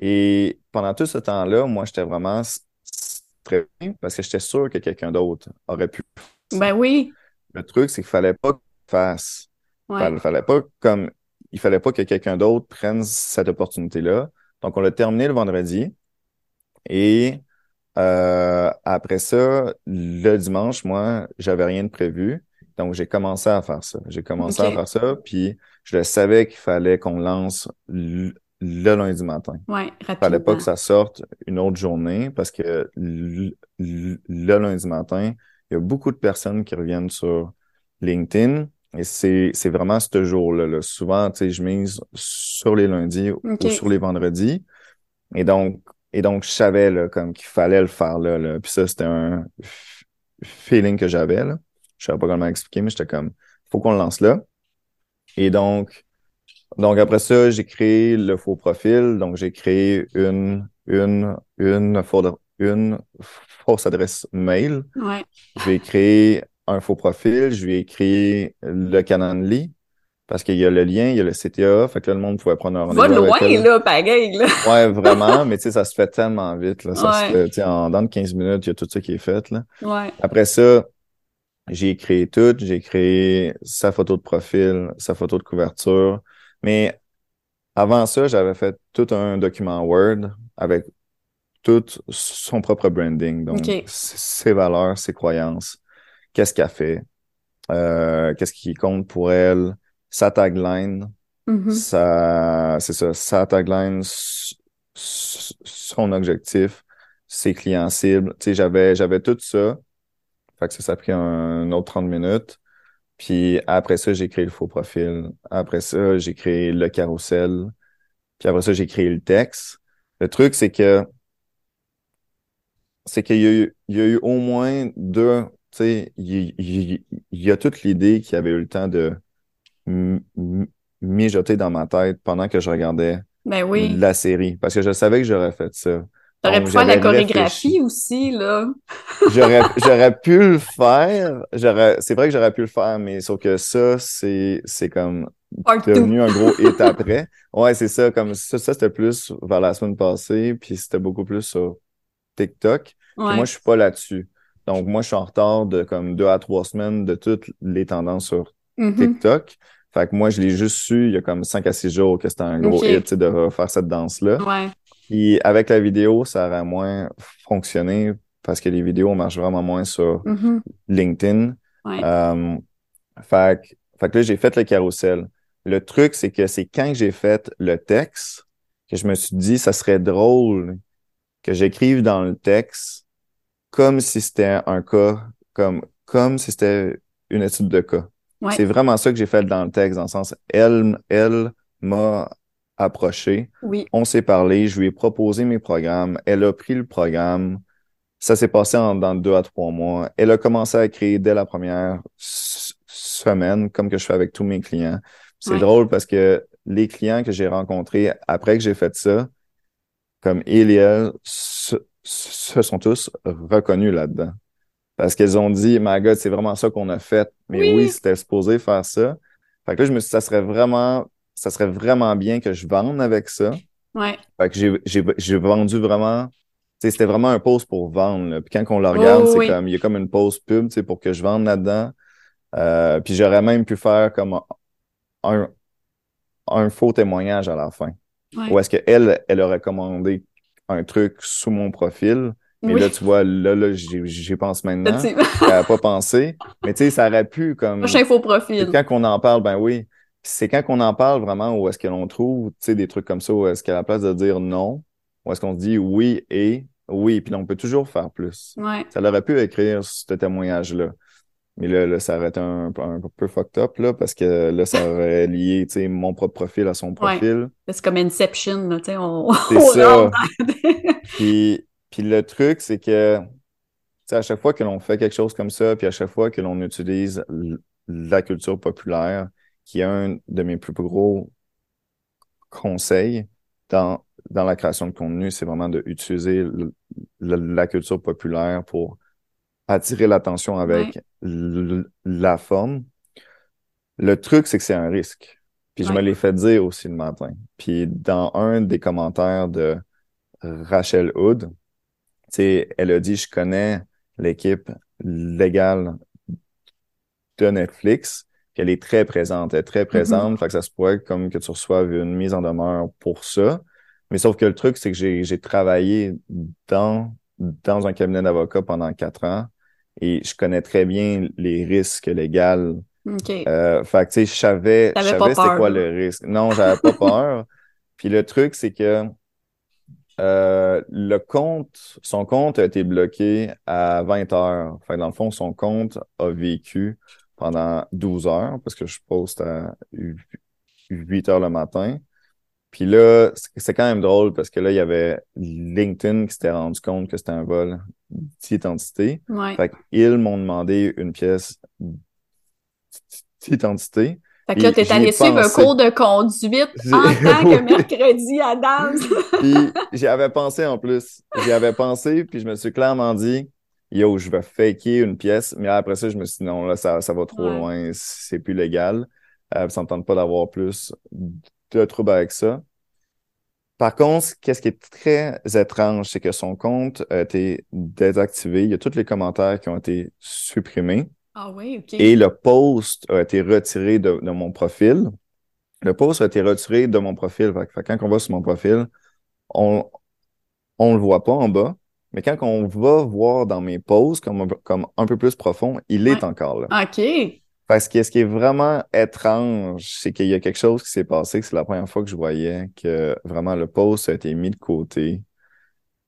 Et pendant tout ce temps-là, moi, j'étais vraiment stressé parce que j'étais sûr que quelqu'un d'autre aurait pu. Ben oui. Le truc, c'est qu'il fallait pas qu'il fasse. Ouais. Fallait, fallait pas comme, il fallait pas que quelqu'un d'autre prenne cette opportunité-là. Donc, on l'a terminé le vendredi. Et euh, après ça, le dimanche, moi, j'avais rien de prévu. Donc, j'ai commencé à faire ça. J'ai commencé à faire ça, puis je le savais qu'il fallait qu'on lance le, lundi matin. Ouais, Fallait rapidement. pas que ça sorte une autre journée parce que le, le- le lundi matin, il y a beaucoup de personnes qui reviennent sur LinkedIn et c'est, c'est vraiment ce jour-là. là. Souvent, tu sais, je mise sur les lundis ou sur les vendredis. Et donc, et donc, je savais là, comme qu'il fallait le faire là, là. Puis ça, c'était un feeling que j'avais. Là. Je savais pas comment expliquer, mais j'étais comme, faut qu'on le lance là. Et donc, donc après ça, j'ai créé le faux profil. Donc, j'ai créé une, une, une, une fausse adresse mail. Ouais. J'ai créé un faux profil. Je lui ai créé le Canonly parce qu'il y a le lien, il y a le CTA. Fait que là, le monde pouvait prendre un Va rendez-vous loin, avec elle. là, pareil, là. Ouais, vraiment, mais tu sais, ça se fait tellement vite, là. Ça Ouais. se fait, tu sais, en dans de 15 minutes, il y a tout ça qui est fait, là. Ouais. Après ça, j'ai créé tout, j'ai créé sa photo de profil, sa photo de couverture. Mais avant ça, j'avais fait tout un document Word avec tout son propre branding. Donc, ses valeurs, ses croyances, qu'est-ce qu'elle fait, euh, qu'est-ce qui compte pour elle, sa tagline, Mhm. sa, c'est ça, sa tagline, son objectif, ses clients cibles. Tu sais, j'avais, j'avais tout ça. Fait que ça, ça a pris un autre 30 minutes. Puis après ça, j'ai créé le faux profil. Après ça, j'ai créé le carrousel. Puis après ça, j'ai créé le texte. Le truc, c'est que c'est qu'il y a eu, il y a eu au moins deux, tu sais, il, il- il y a toute l'idée qui avait eu le temps de mijoter dans ma tête pendant que je regardais Ben oui. la série. Parce que je savais que j'aurais fait ça. T'aurais pu faire la chorégraphie réfléchi. aussi, là. J'aurais, j'aurais pu le faire. J'aurais, c'est vrai que j'aurais pu le faire, mais sauf que ça, c'est, c'est comme Part two. devenu un gros hit après. Ouais, c'est ça. Comme ça, ça c'était plus vers la semaine passée, puis c'était beaucoup plus sur TikTok. Ouais. moi, je suis pas là-dessus. Donc, moi, je suis en retard de comme deux à trois semaines de toutes les tendances sur Mhm. TikTok. Fait que moi, je l'ai juste su il y a comme cinq à six jours que c'était un gros Ok. hit, tu sais, de refaire cette danse-là. Ouais. Puis avec la vidéo, ça aurait moins fonctionné parce que les vidéos marchent vraiment moins sur Mhm. LinkedIn. Ouais. Euh, fait, que- fait que là, j'ai fait le carrousel. Le truc, c'est que c'est quand j'ai fait le texte que je me suis dit, ça serait drôle que j'écrive dans le texte comme si c'était un cas, comme, comme si c'était une étude de cas. Ouais. C'est vraiment ça que j'ai fait dans le texte, dans le sens, elle, elle m'a approché, Oui. on s'est parlé, je lui ai proposé mes programmes, elle a pris le programme, ça s'est passé en dans deux à trois mois. Elle a commencé à créer dès la première semaine, comme que je fais avec tous mes clients. C'est Ouais. drôle parce que les clients que j'ai rencontrés après que j'ai fait ça, comme il et elle, se, se sont tous reconnus là-dedans. Parce qu'elles ont dit, my God, c'est vraiment ça qu'on a fait. Mais Oui. oui, c'était supposé faire ça. Fait que là, je me suis dit, ça serait vraiment, ça serait vraiment bien que je vende avec ça. Ouais. Fait que j'ai, j'ai, j'ai vendu vraiment, c'était vraiment un post pour vendre. là. Puis quand on le regarde, Oh, c'est oui. comme, il y a comme une pause pub, pour que je vende là-dedans. Euh, puis j'aurais même pu faire comme un, un faux témoignage à la fin. Ouais. Ou est-ce qu'elle, elle aurait commandé un truc sous mon profil? Mais Oui. là, tu vois, là, là, j'y, pense maintenant. N'a pas pensé. Mais tu sais, ça aurait pu comme. Prochain faux profil. quand qu'on en parle, ben oui. C'est quand qu'on en parle vraiment où est-ce que l'on trouve, tu sais, des trucs comme ça, où est-ce qu'à la place de dire non, où est-ce qu'on se dit oui et oui, puis là, on peut toujours faire plus. Ouais. Ça aurait pu écrire ce témoignage-là. Mais là, là, ça aurait été un, un peu fucked up, là, parce que là, ça aurait lié, tu sais, mon propre profil à son profil. C'est comme Inception, là, tu sais, on, C'est on ça. Puis, puis le truc, c'est que, à chaque fois que l'on fait quelque chose comme ça, puis à chaque fois que l'on utilise la culture populaire, qui est un de mes plus gros conseils dans, dans la création de contenu, c'est vraiment d'utiliser la, culture populaire pour attirer l'attention avec l- la forme. Le truc, c'est que c'est un risque. Puis je me l'ai fait dire aussi le matin. Puis dans un des commentaires de Rachel Hood, sais, elle a dit, je connais l'équipe légale de Netflix, qu'elle est très présente, elle est très présente, fait que ça se pourrait comme que tu reçoives une mise en demeure pour ça. Mais sauf que le truc, c'est que j'ai, travaillé dans, dans un cabinet d'avocats pendant quatre ans et je connais très bien les risques légaux euh, fait que, tu sais, je savais, je savais c'était quoi le risque. Non, j'avais pas peur. Puis le truc, c'est que euh, le compte, son compte a été bloqué à 20 heures. Fait que dans le fond, son compte a vécu pendant 12 heures parce que je poste à 8 heures le matin. Puis là, c'est quand même drôle parce que là, il y avait LinkedIn qui s'était rendu compte que c'était un vol d'identité. Ouais. Fait qu'ils m'ont demandé une pièce d'identité. Fait que là, t'es allé suivre un cours de conduite en tant que mercredi à Dams. Puis j'y avais pensé en plus. J'y avais pensé, puis je me suis clairement dit, yo, je vais faker une pièce. Mais après ça, je me suis dit, non, là, ça, ça va trop Ouais. loin, c'est plus légal. Euh, ça me tente pas d'avoir plus de troubles avec ça. Par contre, qu'est-ce qui est très étrange, c'est que son compte a été désactivé. Il y a tous les commentaires qui ont été supprimés. Ah oui, OK. Et le post a été retiré de, de mon profil. Le post a été retiré de mon profil. Fait, fait quand on va sur mon profil, on on le voit pas en bas. Mais quand on va voir dans mes posts comme, un peu- comme un peu plus profond, il est encore là. OK. Parce que ce qui est vraiment étrange, c'est qu'il y a quelque chose qui s'est passé, que c'est la première fois que je voyais que vraiment le post a été mis de côté.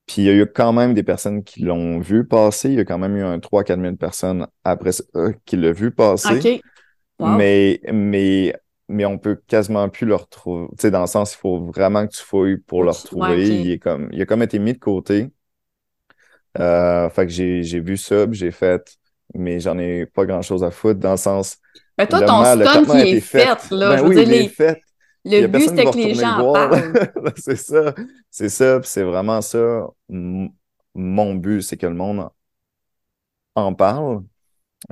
Puis il y a eu quand même des personnes qui l'ont vu passer. Il y a quand même eu un 3-4 000 personnes après ça euh, qui l'ont vu passer. OK. Wow. Mais, mais, mais on peut quasiment plus le retrouver. Tu sais, dans le sens, il faut vraiment que tu fouilles pour le retrouver. ouais. Il est comme, il a comme été mis de côté. Euh, fait que j'ai, j'ai vu ça, j'ai fait, mais j'en ai pas grand chose à foutre dans le sens. Mais toi, ton mal, stunt, il est fait, là. Ben je veux dire, il est les- le but, c'était va que les gens en parlent. C'est ça. C'est ça, c'est vraiment ça. Mon but, c'est que le monde en parle.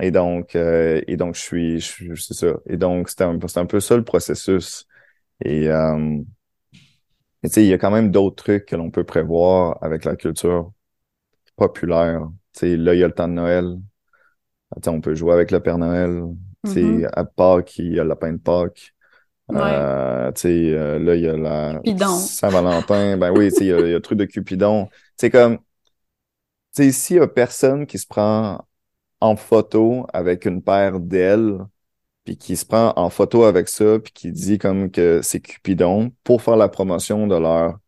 Et donc, euh, et donc je suis, je c'est ça. Et donc, c'était un, c'est un peu ça le processus. Et, euh, tu sais, il y a quand même d'autres trucs que l'on peut prévoir avec la culture populaire. Tu sais, là, il y a le temps de Noël. On peut jouer avec le Père Noël. Tu sais, Mhm. à Pâques, il y a le lapin de Pâques. Ouais. Euh, tu sais, euh, là, il y a la. Saint-Valentin. Ben oui, tu sais, il y y a le truc de Cupidon. Sais, comme, tu s'il y a personne qui se prend en photo avec une paire d'ailes, puis qui se prend en photo avec ça, puis qui dit comme que c'est Cupidon pour faire la promotion de leur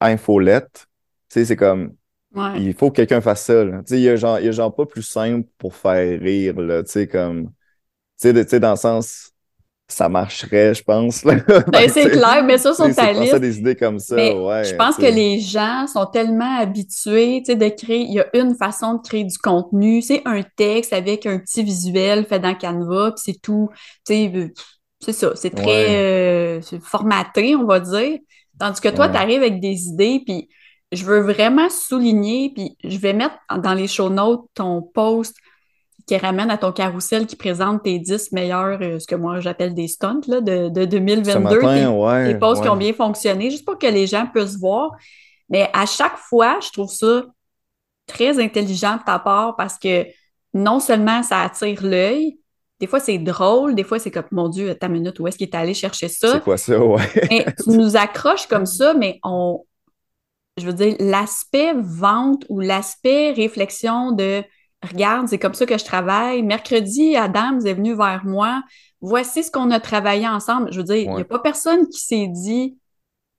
infolette, tu sais, c'est comme, il faut que quelqu'un fasse ça, Tu sais, il y a genre, il y a genre pas plus simple pour faire rire, là, tu sais, comme, tu sais, dans le sens, ça marcherait, je pense. Ben, c'est clair, mais ça sur ta liste. des idées comme ça, ouais, Je pense que les gens sont tellement habitués, tu sais, de créer, il y a une façon de créer du contenu, c'est un texte avec un petit visuel fait dans Canva, puis c'est tout, tu sais, euh, c'est ça, c'est très euh, formaté, on va dire. Tandis que toi, tu arrives avec des idées, puis je veux vraiment souligner, puis je vais mettre dans les show notes ton post qui ramène à ton carrousel qui présente tes 10 meilleurs, euh, ce que moi j'appelle des stunts là, de, de 2022. des, posts qui ont bien fonctionné, juste pour que les gens puissent voir. Mais à chaque fois, je trouve ça très intelligent de ta part parce que non seulement ça attire l'œil, des fois c'est drôle, des fois c'est comme mon Dieu, ta minute, où est-ce qu'il est allé chercher ça? C'est quoi ça, ouais. mais tu nous accroches comme ça, mais on. Je veux dire, l'aspect vente ou l'aspect réflexion de Regarde, c'est comme ça que je travaille. Mercredi, Adam est venu vers moi. Voici ce qu'on a travaillé ensemble. Je veux dire, il n'y a pas personne qui s'est dit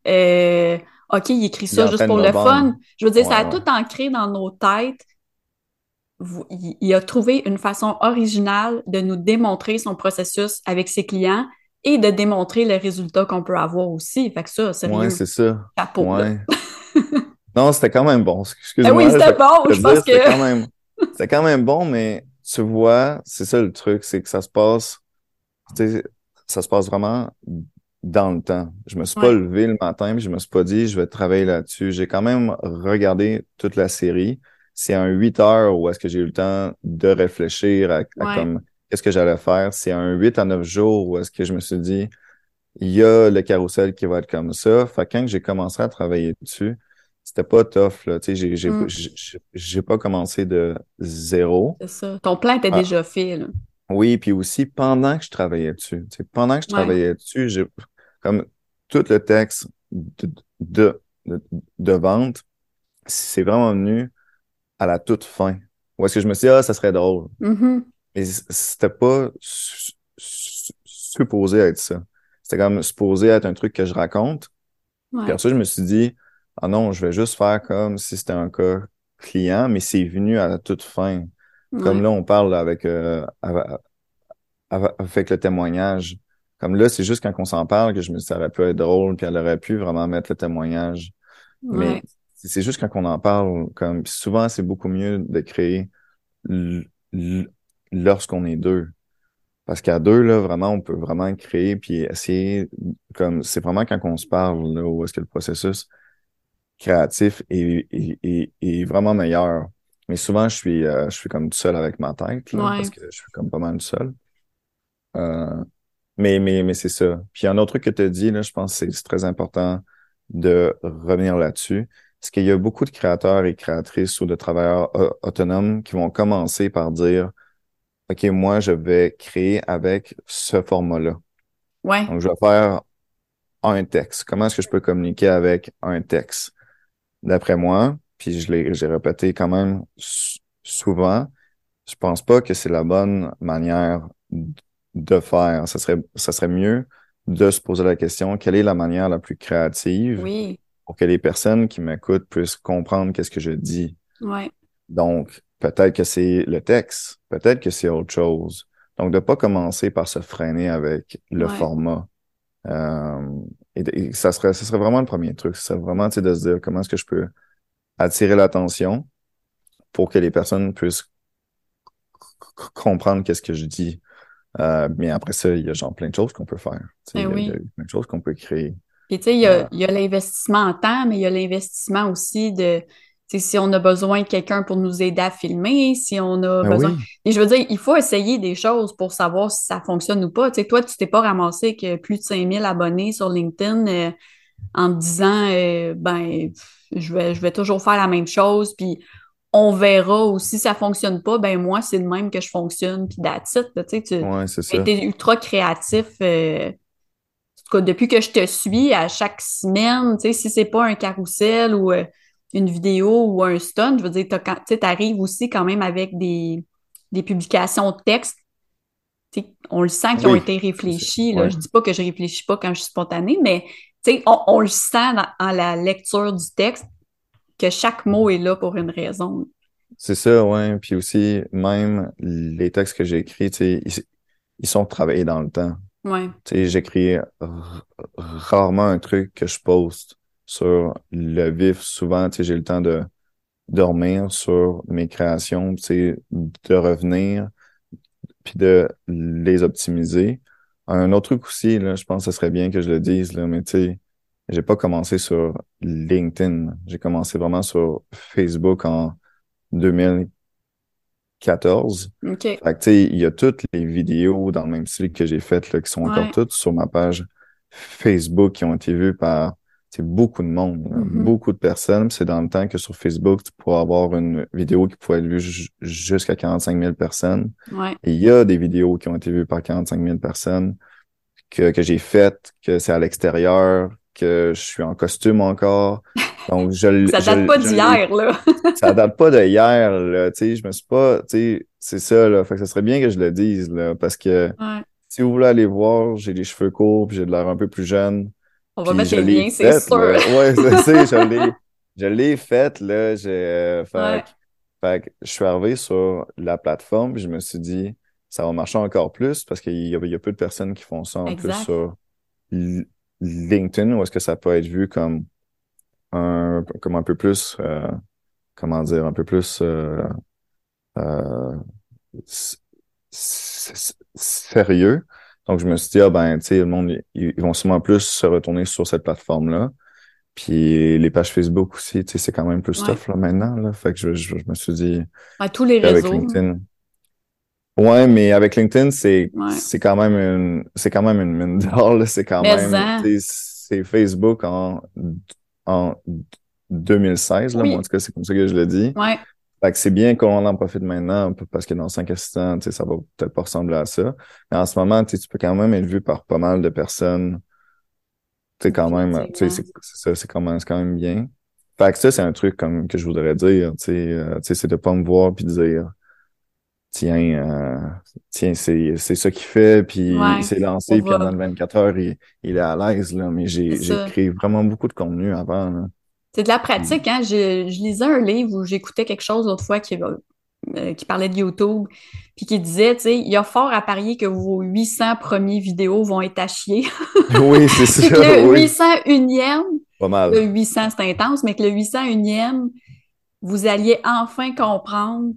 euh, OK, il écrit ça juste pour le fun. Je veux dire, ça a tout ancré dans nos têtes. Il a trouvé une façon originale de nous démontrer son processus avec ses clients et de démontrer les résultats qu'on peut avoir aussi. Fait que ça, c'est Ouais, c'est ça. non, c'était quand même bon. Excuse-moi. oui, c'était bon. Je pense que. Quand même c'est quand même bon, mais tu vois, c'est ça le truc, c'est que ça se passe, ça se passe vraiment dans le temps. Je me suis pas levé le matin, puis je me suis pas dit, je vais travailler là-dessus. J'ai quand même regardé toute la série. C'est un 8 heures où est-ce que j'ai eu le temps de réfléchir à, comme qu'est-ce que j'allais faire. C'est un 8 à 9 jours où est-ce que je me suis dit, il y a le carrousel qui va être comme ça. Fait quand j'ai commencé à travailler dessus, c'était pas tough, là. Tu sais, j'ai, mm. j'ai, pas commencé de zéro. C'est ça. Ton plan était ah. déjà fait, là. Oui, puis aussi pendant que je travaillais dessus. Pendant que je travaillais dessus, j'ai comme tout le texte de, de, vente, c'est vraiment venu à la toute fin. Où est-ce que je me suis dit, ah, ça serait drôle. Mm-hmm. Mais c'était pas supposé être ça. C'était comme supposé être un truc que je raconte. Puis après ça, je me suis dit, ah non, je vais juste faire comme si c'était un cas client, mais c'est venu à la toute fin. Comme là, on parle avec, euh, avec le témoignage. Comme là, c'est juste quand on s'en parle que je me dis ça aurait pu être drôle, puis elle aurait pu vraiment mettre le témoignage. Mais c'est juste quand on en parle, comme souvent, c'est beaucoup mieux de créer lorsqu'on est deux. Parce qu'à deux, là, vraiment, on peut vraiment créer puis essayer, comme, c'est vraiment quand on se parle, là, où est-ce que le processus, créatif et, vraiment meilleur. Mais souvent, je suis, euh, je suis comme tout seul avec ma tête, parce que je suis comme pas mal tout seul. Euh, mais mais, mais c'est ça. Puis un autre truc que tu as dit, là, je pense que c'est très important de revenir là-dessus. Parce qu'il y a beaucoup de créateurs et créatrices ou de travailleurs euh, autonomes qui vont commencer par dire OK, moi, je vais créer avec ce format-là. Ouais. Donc, je vais faire un texte. Comment est-ce que je peux communiquer avec un texte? D'après moi, puis je l'ai j'ai répété quand même souvent, je pense pas que c'est la bonne manière de faire. Ça serait, ça serait mieux de se poser la question quelle est la manière la plus créative pour que les personnes qui m'écoutent puissent comprendre qu'est-ce que je dis? Ouais. Donc, peut-être que c'est le texte, peut-être que c'est autre chose. Donc, de pas commencer par se freiner avec le format. Euh, et, ça serait, ça serait vraiment le premier truc. C'est vraiment, tu sais, de se dire comment est-ce que je peux attirer l'attention pour que les personnes puissent comprendre qu'est-ce que je dis. Euh, mais après ça, il y a genre plein de choses qu'on peut faire. Ben il, y a, plein de choses qu'on peut créer. Et tu sais, il y a, a l'investissement en temps, mais il y a l'investissement aussi de si on a besoin de quelqu'un pour nous aider à filmer, si on a ben besoin. Et je veux dire, il faut essayer des choses pour savoir si ça fonctionne ou pas. Tu sais, toi, tu t'es pas ramassé avec plus de 5000 abonnés sur LinkedIn euh, en te disant euh, ben je vais, je vais toujours faire la même chose, puis on verra ou si ça fonctionne pas, ben moi, c'est le même que je fonctionne, puis it, tu ouais, es ultra créatif. Euh, en tout cas, depuis que je te suis à chaque semaine, tu sais, si c'est pas un carrousel ou une vidéo ou un stun, je veux dire, tu arrives aussi quand même avec des, des publications de texte. on le sent qu'ils ont été réfléchis. Là. Je dis pas que je réfléchis pas quand je suis spontanée, mais on, on le sent dans, la lecture du texte que chaque mot est là pour une raison. C'est ça, ouais. Puis aussi, même les textes que j'ai écrits, ils, ils sont travaillés dans le temps. Ouais. J'écris rarement un truc que je poste sur le vif. Souvent, j'ai le temps de dormir sur mes créations, de revenir, puis de les optimiser. Un autre truc aussi, là, je pense que ce serait bien que je le dise, là, mais tu sais, j'ai pas commencé sur LinkedIn. J'ai commencé vraiment sur Facebook en 2014. OK. Fait que, tu sais, il y a toutes les vidéos dans le même style que j'ai faites, là, qui sont encore toutes sur ma page Facebook, qui ont été vues par c'est beaucoup de monde, Mm-hmm. beaucoup de personnes. C'est dans le temps que sur Facebook, tu pourrais avoir une vidéo qui pouvait être vue jusqu'à 45 000 personnes. Ouais. Et il y a des vidéos qui ont été vues par 45 000 personnes que, que j'ai faites, que c'est à l'extérieur, que je suis en costume encore. Donc, je Ça date je- pas d'hier, là. ça date pas de hier, là. Tu sais, je me suis pas, tu sais, c'est ça, là. Fait que ça serait bien que je le dise, là, parce que Ouais. si vous voulez aller voir, j'ai les cheveux courts, j'ai de l'air un peu plus jeune. On va Puis mettre les liens, c'est sûr. Ouais, je sais, je l'ai, je l'ai faite, là. J'ai, euh, fait, Ouais. fait que je suis arrivé sur la plateforme, puis je me suis dit, ça va marcher encore plus parce qu'il y y a peu de personnes qui font ça en Exact. plus sur LinkedIn, où est-ce que ça peut être vu comme un, comme un peu plus, euh, comment dire, un peu plus, euh, euh, sérieux. Donc, je me suis dit, ah ben, tu sais, le monde, ils, ils vont sûrement plus se retourner sur cette plateforme-là. Puis les pages Facebook aussi, tu sais, c'est quand même plus Ouais. tough là maintenant, là. Fait que je, je, je me suis dit, À tous les avec réseaux. LinkedIn. Ouais, mais avec LinkedIn, c'est Ouais. c'est quand même une c'est quand même une mine d'or, là. C'est quand Mais même c'est Facebook en en 2016 là, Oui. moi en tout cas c'est comme ça que je le dis. Ouais. Fait que c'est bien qu'on en profite maintenant parce que dans 5 assistants, tu sais, ça va peut-être pas ressembler à ça. Mais en ce moment, tu sais, tu peux quand même être vu par pas mal de personnes. Tu sais, quand même, tu sais, c'est c'est ça, c'est quand même, c'est quand même bien. Fait que ça, c'est un truc comme que je voudrais dire, tu sais, euh, tu sais, c'est de pas me voir puis de dire, tiens, euh, tiens, c'est, c'est ça qu'il fait, puis Ouais, il s'est lancé, puis en 24 heures, il, il est à l'aise, là. Mais j'ai, j'ai créé vraiment beaucoup de contenu avant, là. C'est de la pratique, hein. Je, je lisais un livre où j'écoutais quelque chose l'autre fois qui, euh, qui parlait de YouTube, puis qui disait, tu sais, il y a fort à parier que vos 800 premiers vidéos vont être à chier. oui, c'est ça, que le oui, 801e, pas mal. le 800 c'est intense, mais que le 801e, vous alliez enfin comprendre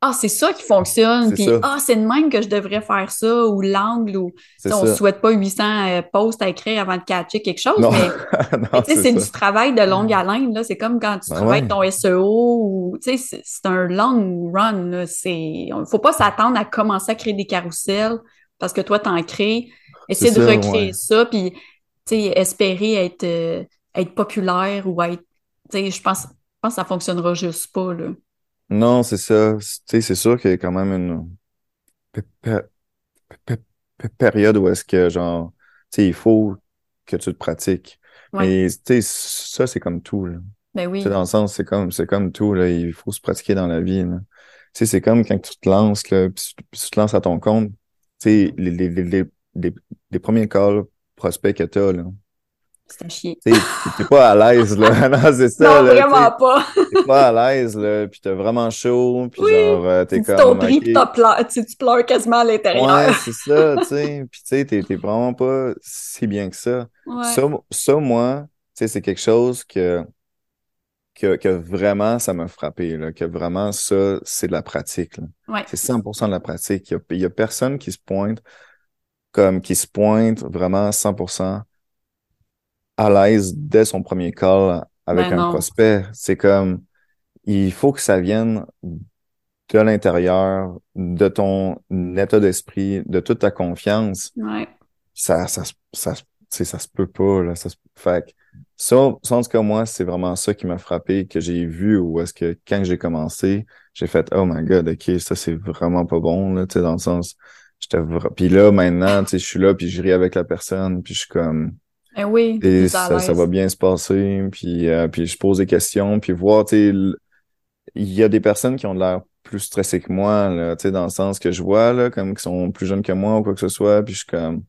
ah, c'est ça qui fonctionne, puis ah, c'est de même que je devrais faire ça, ou l'angle, ou Tu on ne souhaite pas 800 euh, posts à écrire avant de catcher quelque chose, Non, mais non, mais tu sais, c'est du travail de longue haleine. là. C'est comme quand tu Ben travailles ouais. ton SEO ou tu sais, c'est un long run. il faut pas s'attendre à commencer à créer des carousels parce que toi, t'en crées. Essayer de ça, recréer ouais. ça, puis tu sais, espérer être, euh, être populaire ou être. Tu sais, je pense, je pense que ça fonctionnera juste pas. Là. Non, c'est ça. Tu c'est sûr qu'il y a quand même une pé- pé- pé- pé- période où est-ce que, genre, tu sais, il faut que tu te pratiques. Ouais. Mais, tu sais, ça, c'est comme tout, là. Ben Tu oui. dans le sens, c'est comme, c'est comme tout, là. Il faut se pratiquer dans la vie, là. Tu sais, c'est comme quand tu te lances, là, puis tu, tu te lances à ton compte. Tu sais, les, les, les, les, les, les premiers calls prospects que t'as, là. C'est à chier. T'es pas à l'aise, là. Non, c'est ça, non, là. vraiment pas. t'es pas à l'aise, là, puis t'es vraiment chaud, puis Oui, genre, euh, t'es Tu comme, t'autris, ok. puis t'as pleuré- tu, tu pleures quasiment à l'intérieur. Ouais, c'est ça, tu sais, puis tu sais, t'es, vraiment pas si bien que ça. Ouais. Ça, ça, moi, tu sais, c'est quelque chose que, que, que vraiment, ça m'a frappé, là, que vraiment, ça, c'est de la pratique, là. Ouais. C'est 100% de la pratique. Il y a, a personne qui se pointe comme, qui se pointe vraiment 100% à l'aise dès son premier call avec Ben un non. prospect. C'est comme, il faut que ça vienne de l'intérieur, de ton état d'esprit, de toute ta confiance. Ouais. Ça, ça, se- ça, ça se peut pas, là. Ça se, fait que ça, ça, en tout cas, moi, c'est vraiment ça qui m'a frappé, que j'ai vu, ou est-ce que quand j'ai commencé, j'ai fait, oh my god, ok, ça, c'est vraiment pas bon, là, tu sais, dans le sens, j'étais puis là, maintenant, tu sais, je suis là, puis je ris avec la personne, puis je suis comme, Eh oui, et ça, ça va bien se passer, puis, euh, puis je pose des questions, puis voir, tu il y a des personnes qui ont l'air plus stressées que moi, là, dans le sens que je vois, là, comme qui sont plus jeunes que moi ou quoi que ce soit, puis je suis comme,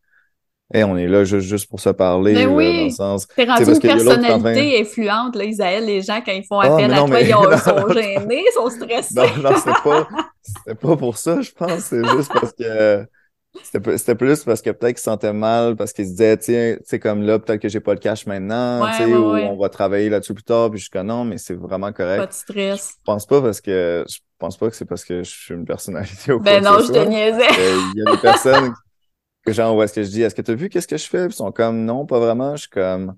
hey, on est là juste, juste pour se parler, Mais là, oui, dans le sens... T'es rendu parce une personnalité influente, là, Isaël. Les gens, quand ils font Ah, appel à toi, mais- ils, ont- non, sont non. gênés, ils sont stressés. Non, non, c'était pas, pas pour ça, je pense. C'est juste parce que c'était, plus parce que peut-être qu'ils se sentaient mal, parce qu'ils se disaient, tiens, sais, comme là, peut-être que j'ai pas le cash maintenant, Ouais, ouais, ou ouais. on va travailler là-dessus plus tard, puis je suis comme non, mais c'est vraiment correct. Pas de stress. Je pense pas parce que, je pense pas que c'est parce que je suis une personnalité ou Ben quoi non, que je te niaisais. Euh, Il y a des personnes que genre, où est-ce que je dis, est-ce que tu as vu qu'est-ce que je fais? Puis ils sont comme, non, pas vraiment. Je suis comme,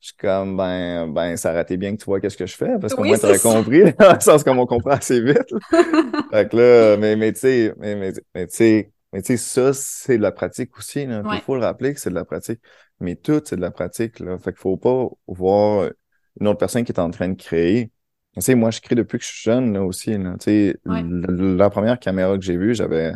je suis comme, ben, ben, ça aurait été bien que tu vois qu'est-ce que je fais, parce qu'au Oui, moins, c'est t'aurais compris, dans le sens qu'on comprend assez vite. Fait que là, mais, mais tu sais, mais, mais, mais tu sais, mais tu sais, ça, c'est de la pratique aussi, Ouais. il faut le rappeler que c'est de la pratique. Mais tout, c'est de la pratique, là. Fait qu'il faut pas voir une autre personne qui est en train de créer. Tu sais, moi, je crée depuis que je suis jeune, là, aussi, là. Tu sais, Ouais. la première caméra que j'ai vue, j'avais,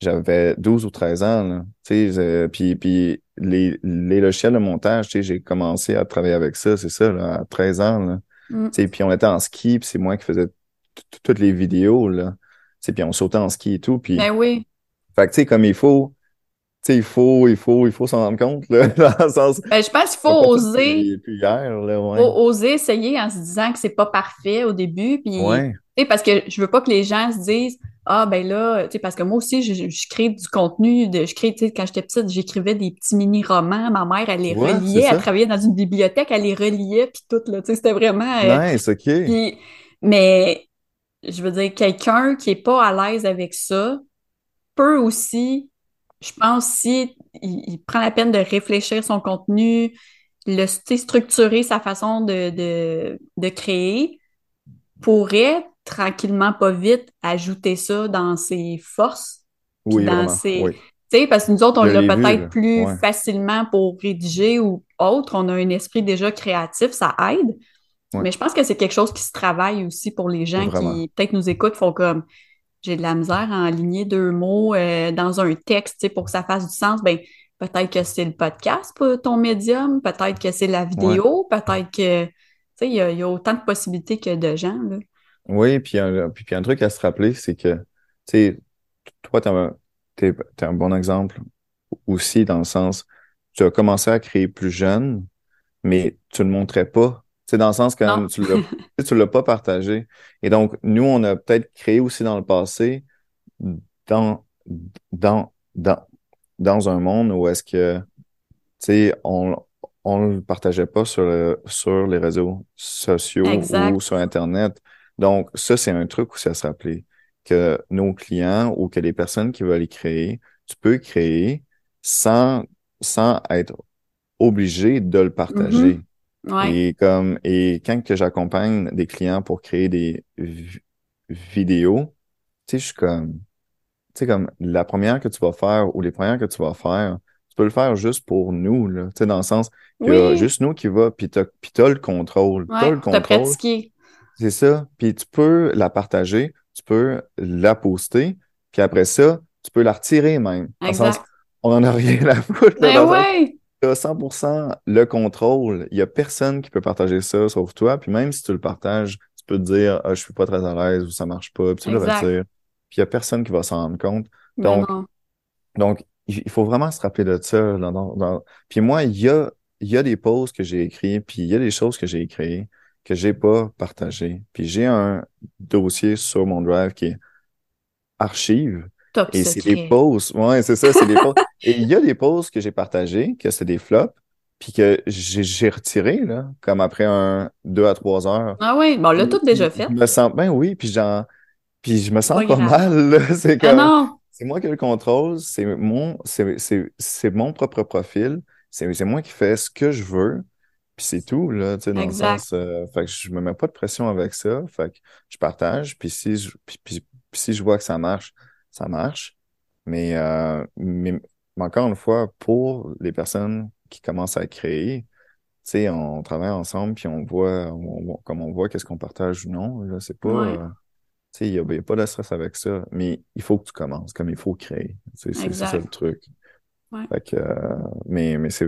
j'avais 12 ou 13 ans, là. Tu sais, euh, puis, puis les, les logiciels de montage, tu sais, j'ai commencé à travailler avec ça, c'est ça, là, à 13 ans, là. Mm. Tu sais, puis on était en ski, puis c'est moi qui faisais toutes les vidéos, là. Tu sais, puis on sautait en ski et tout, puis... Ben oui. Fait que, tu sais, comme il faut... Tu sais, il faut, il faut, il faut s'en rendre compte, là, dans le sens... Ben, je pense qu'il faut oser, depuis hier, là, ouais. faut oser essayer en se disant que c'est pas parfait au début. Puis, Ouais, tu sais, parce que je veux pas que les gens se disent Ah, ben là, tu sais, parce que moi aussi, je, je crée du contenu, de, je crée, tu sais, quand j'étais petite, j'écrivais des petits mini-romans. Ma mère, elle les reliait, elle travaillait dans une bibliothèque, elle les reliait, puis tout, là, tu sais, c'était vraiment. euh, nice, OK. puis- mais, je veux dire, quelqu'un qui est pas à l'aise avec ça peut aussi, je pense, si il, il prend la peine de réfléchir son contenu, le, structurer sa façon de, de, de créer, pourrait tranquillement, pas vite, ajouter ça dans ses forces. Oui, dans vraiment, ses- oui. Parce que nous autres, on l'a peut-être plus Ouais. facilement pour rédiger ou autre. On a un esprit déjà créatif, ça aide. Ouais. Mais je pense que c'est quelque chose qui se travaille aussi pour les gens Vraiment. qui peut-être nous écoutent, font comme j'ai de la misère à aligner deux mots euh, dans un texte, tu sais, pour que ça fasse du sens. Ben, peut-être que c'est le podcast pour ton médium, peut-être que c'est la vidéo, peut-être que, tu sais, il y, a- il y a autant de possibilités que de gens, là. Oui, puis un, puis, puis un truc à se rappeler, c'est que, tu sais, toi, t'es, t'es un bon exemple aussi dans le sens, tu as commencé à créer plus jeune, mais tu ne le montrais pas. Sais, dans le sens que Non. tu tu l'as pas partagé. Et donc, nous, on a peut-être créé aussi dans le passé, dans, dans, dans, dans un monde où est-ce que, tu sais, on, on le partageait pas sur, le- sur les réseaux sociaux Exact. ou sur Internet. Donc, ça, c'est un truc aussi à se rappeler, que nos clients ou que les personnes qui veulent y créer, tu peux créer sans, sans être obligé de le partager. Ouais, Et comme, et quand que j'accompagne des clients pour créer des vi- vidéos, tu sais, je suis comme, tu sais, comme la première que tu vas faire ou les premières que tu vas faire, tu peux le faire juste pour nous, là. Tu sais, dans le sens que Oui. juste nous qui va, puis t'as, puis t'as le contrôle. T'as ouais, le t'as contrôle. pratiqué. C'est ça. Puis tu peux la partager, tu peux la poster, puis après ça, tu peux la retirer même. Dans le sens, on en a rien à foutre, là, Ben le ouais, as 100% le contrôle. Il y a personne qui peut partager ça sauf toi. Puis même si tu le partages, tu peux te dire ah, je suis pas très à l'aise ou ça marche pas, puis tu le Exact. retires. Puis il y a personne qui va s'en rendre compte. Donc, non. Donc, il faut vraiment se rappeler de ça. là, dans- dans- Puis moi, il y a, y a des posts que j'ai écrits, puis il y a des choses que j'ai écrites que j'ai pas partagées. Puis j'ai un dossier sur mon drive qui est archive. Top Et c'est des posts. Ouais, c'est ça, c'est des posts. Et il y a des posts que j'ai partagés, que c'est des flops, puis que j'ai retiré, là, comme après un deux à trois heures. Ah oui, bon, on l'a tout déjà fait. Je me sens, ben oui, puis j'en, puis je me sens Pas pas grave. mal, là. C'est Ah comme, c'est moi qui le contrôle, c'est mon, c'est, c'est, c'est mon propre profil, c'est, c'est moi qui fais ce que je veux, puis c'est tout, là, tu sais, dans Exact. le sens, euh, fait que je me mets pas de pression avec ça, fait que je partage, puis si je, puis, puis- puis si je vois que ça marche, ça marche, mais, euh, mais, encore une fois, pour les personnes qui commencent à créer, tu sais, on travaille ensemble, puis on voit, on, on- comme on voit qu'est-ce qu'on partage ou non, là, c'est pas, Ouais. euh, tu sais, il n'y a, pas de stress avec ça, mais il faut que tu commences, comme il faut créer. C'est ça le truc. Fait mais mais c'est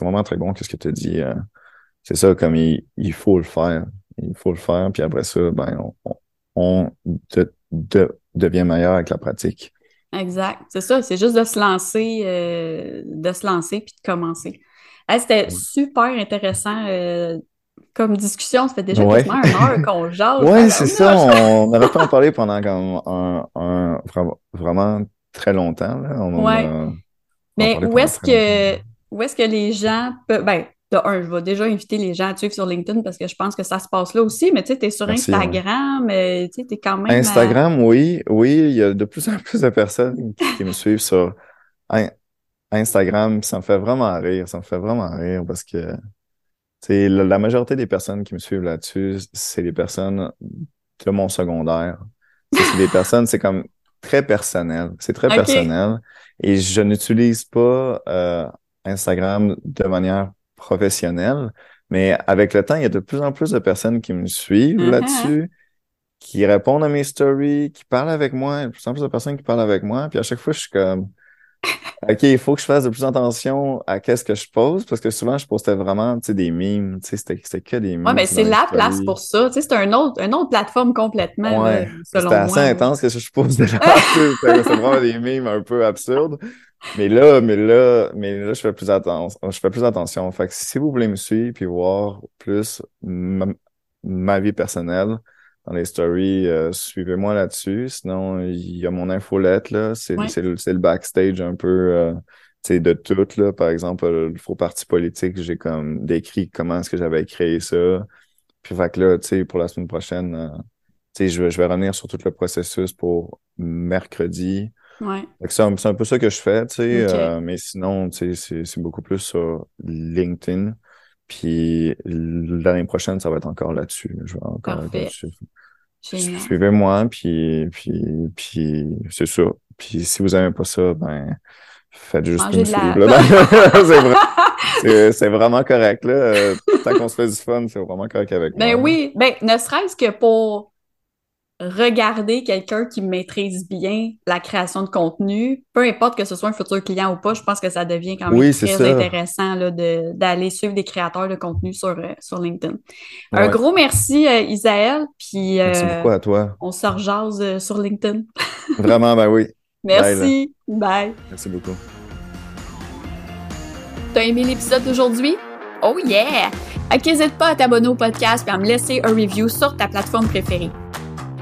vraiment très bon ce que tu as dit. c'est ça, comme il, il faut le faire. Il faut le faire, puis après ça, ben, on, on devient meilleur avec la pratique. Exact. C'est ça, c'est juste de se lancer, euh, de se lancer puis de commencer. C'était super intéressant euh, comme discussion. Ça fait déjà quasiment une heure qu'on jase. Oui, c'est ça. On aurait pu en parler pendant comme un, vraiment très longtemps. Là. Mais où est-ce que où est-ce que les gens peuvent. Ben, un, je vais déjà inviter les gens à suivre sur LinkedIn parce que je pense que ça se passe là aussi, mais tu sais, tu es sur Instagram, euh, tu es quand même. Instagram, oui, oui, il y a de plus en plus de personnes qui, me suivent sur Instagram. Ça me fait vraiment rire, ça me fait vraiment rire parce que c'est la, majorité des personnes qui me suivent là-dessus, c'est des personnes de mon secondaire. C'est des personnes, c'est comme très personnel. C'est très personnel. Et je n'utilise pas euh, Instagram de manière professionnel. Mais avec le temps, il y a de plus en plus de personnes qui me suivent mm-hmm. là-dessus, qui répondent à mes stories, qui parlent avec moi. Il y a de plus en plus de personnes qui parlent avec moi. Puis à chaque fois, je suis comme, OK, il faut que je fasse de plus attention à qu'est-ce que je pose parce que souvent, je postais vraiment, tu sais, des mimes. Tu sais, c'était que des mimes. Ouais, mais c'est la place pour ça. Tu sais, c'est un autre, une autre plateforme complètement, ouais, C'était assez intense que je pose déjà. c'est vraiment des mimes un peu absurdes. Mais là, mais là, mais là, je fais plus attention. Je fais plus attention. Fait que si vous voulez me suivre puis voir plus ma, vie personnelle dans les stories, euh, suivez-moi là-dessus. Sinon, il y a mon infolette, là. C'est le, le, backstage un peu euh, de tout. Là. Par exemple, le faux parti politique, j'ai comme décrit comment est-ce que j'avais créé ça. Puis fait que là, tu sais, pour la semaine prochaine, euh, tu sais, je, je vais revenir sur tout le processus pour mercredi. Ouais. C'est un, un, peu ça que je fais, tu sais, euh, mais sinon, tu sais, c'est beaucoup plus sur LinkedIn. Puis l'année prochaine, ça va être encore là-dessus. Je vais encore là-dessus. Suivez-moi, puis, puis, puis c'est ça. Puis si vous n'aimez pas ça, ben faites juste une suivre. c'est vraiment correct. Là. Tant qu'on se fait du fun, c'est vraiment correct avec ben moi. Ben oui, ben ne serait-ce que pour regarder quelqu'un qui maîtrise bien la création de contenu, peu importe que ce soit un futur client ou pas, je pense que ça devient quand même très intéressant d'aller suivre des créateurs de contenu sur, euh, sur LinkedIn. Un gros merci, euh, Isaël. Puis, merci beaucoup à toi. On se rejase euh, sur LinkedIn. Vraiment, ben oui. Merci. Bye. Merci beaucoup. T'as aimé l'épisode d'aujourd'hui? Oh yeah! N'hésite pas à t'abonner au podcast et à me laisser un review sur ta plateforme préférée.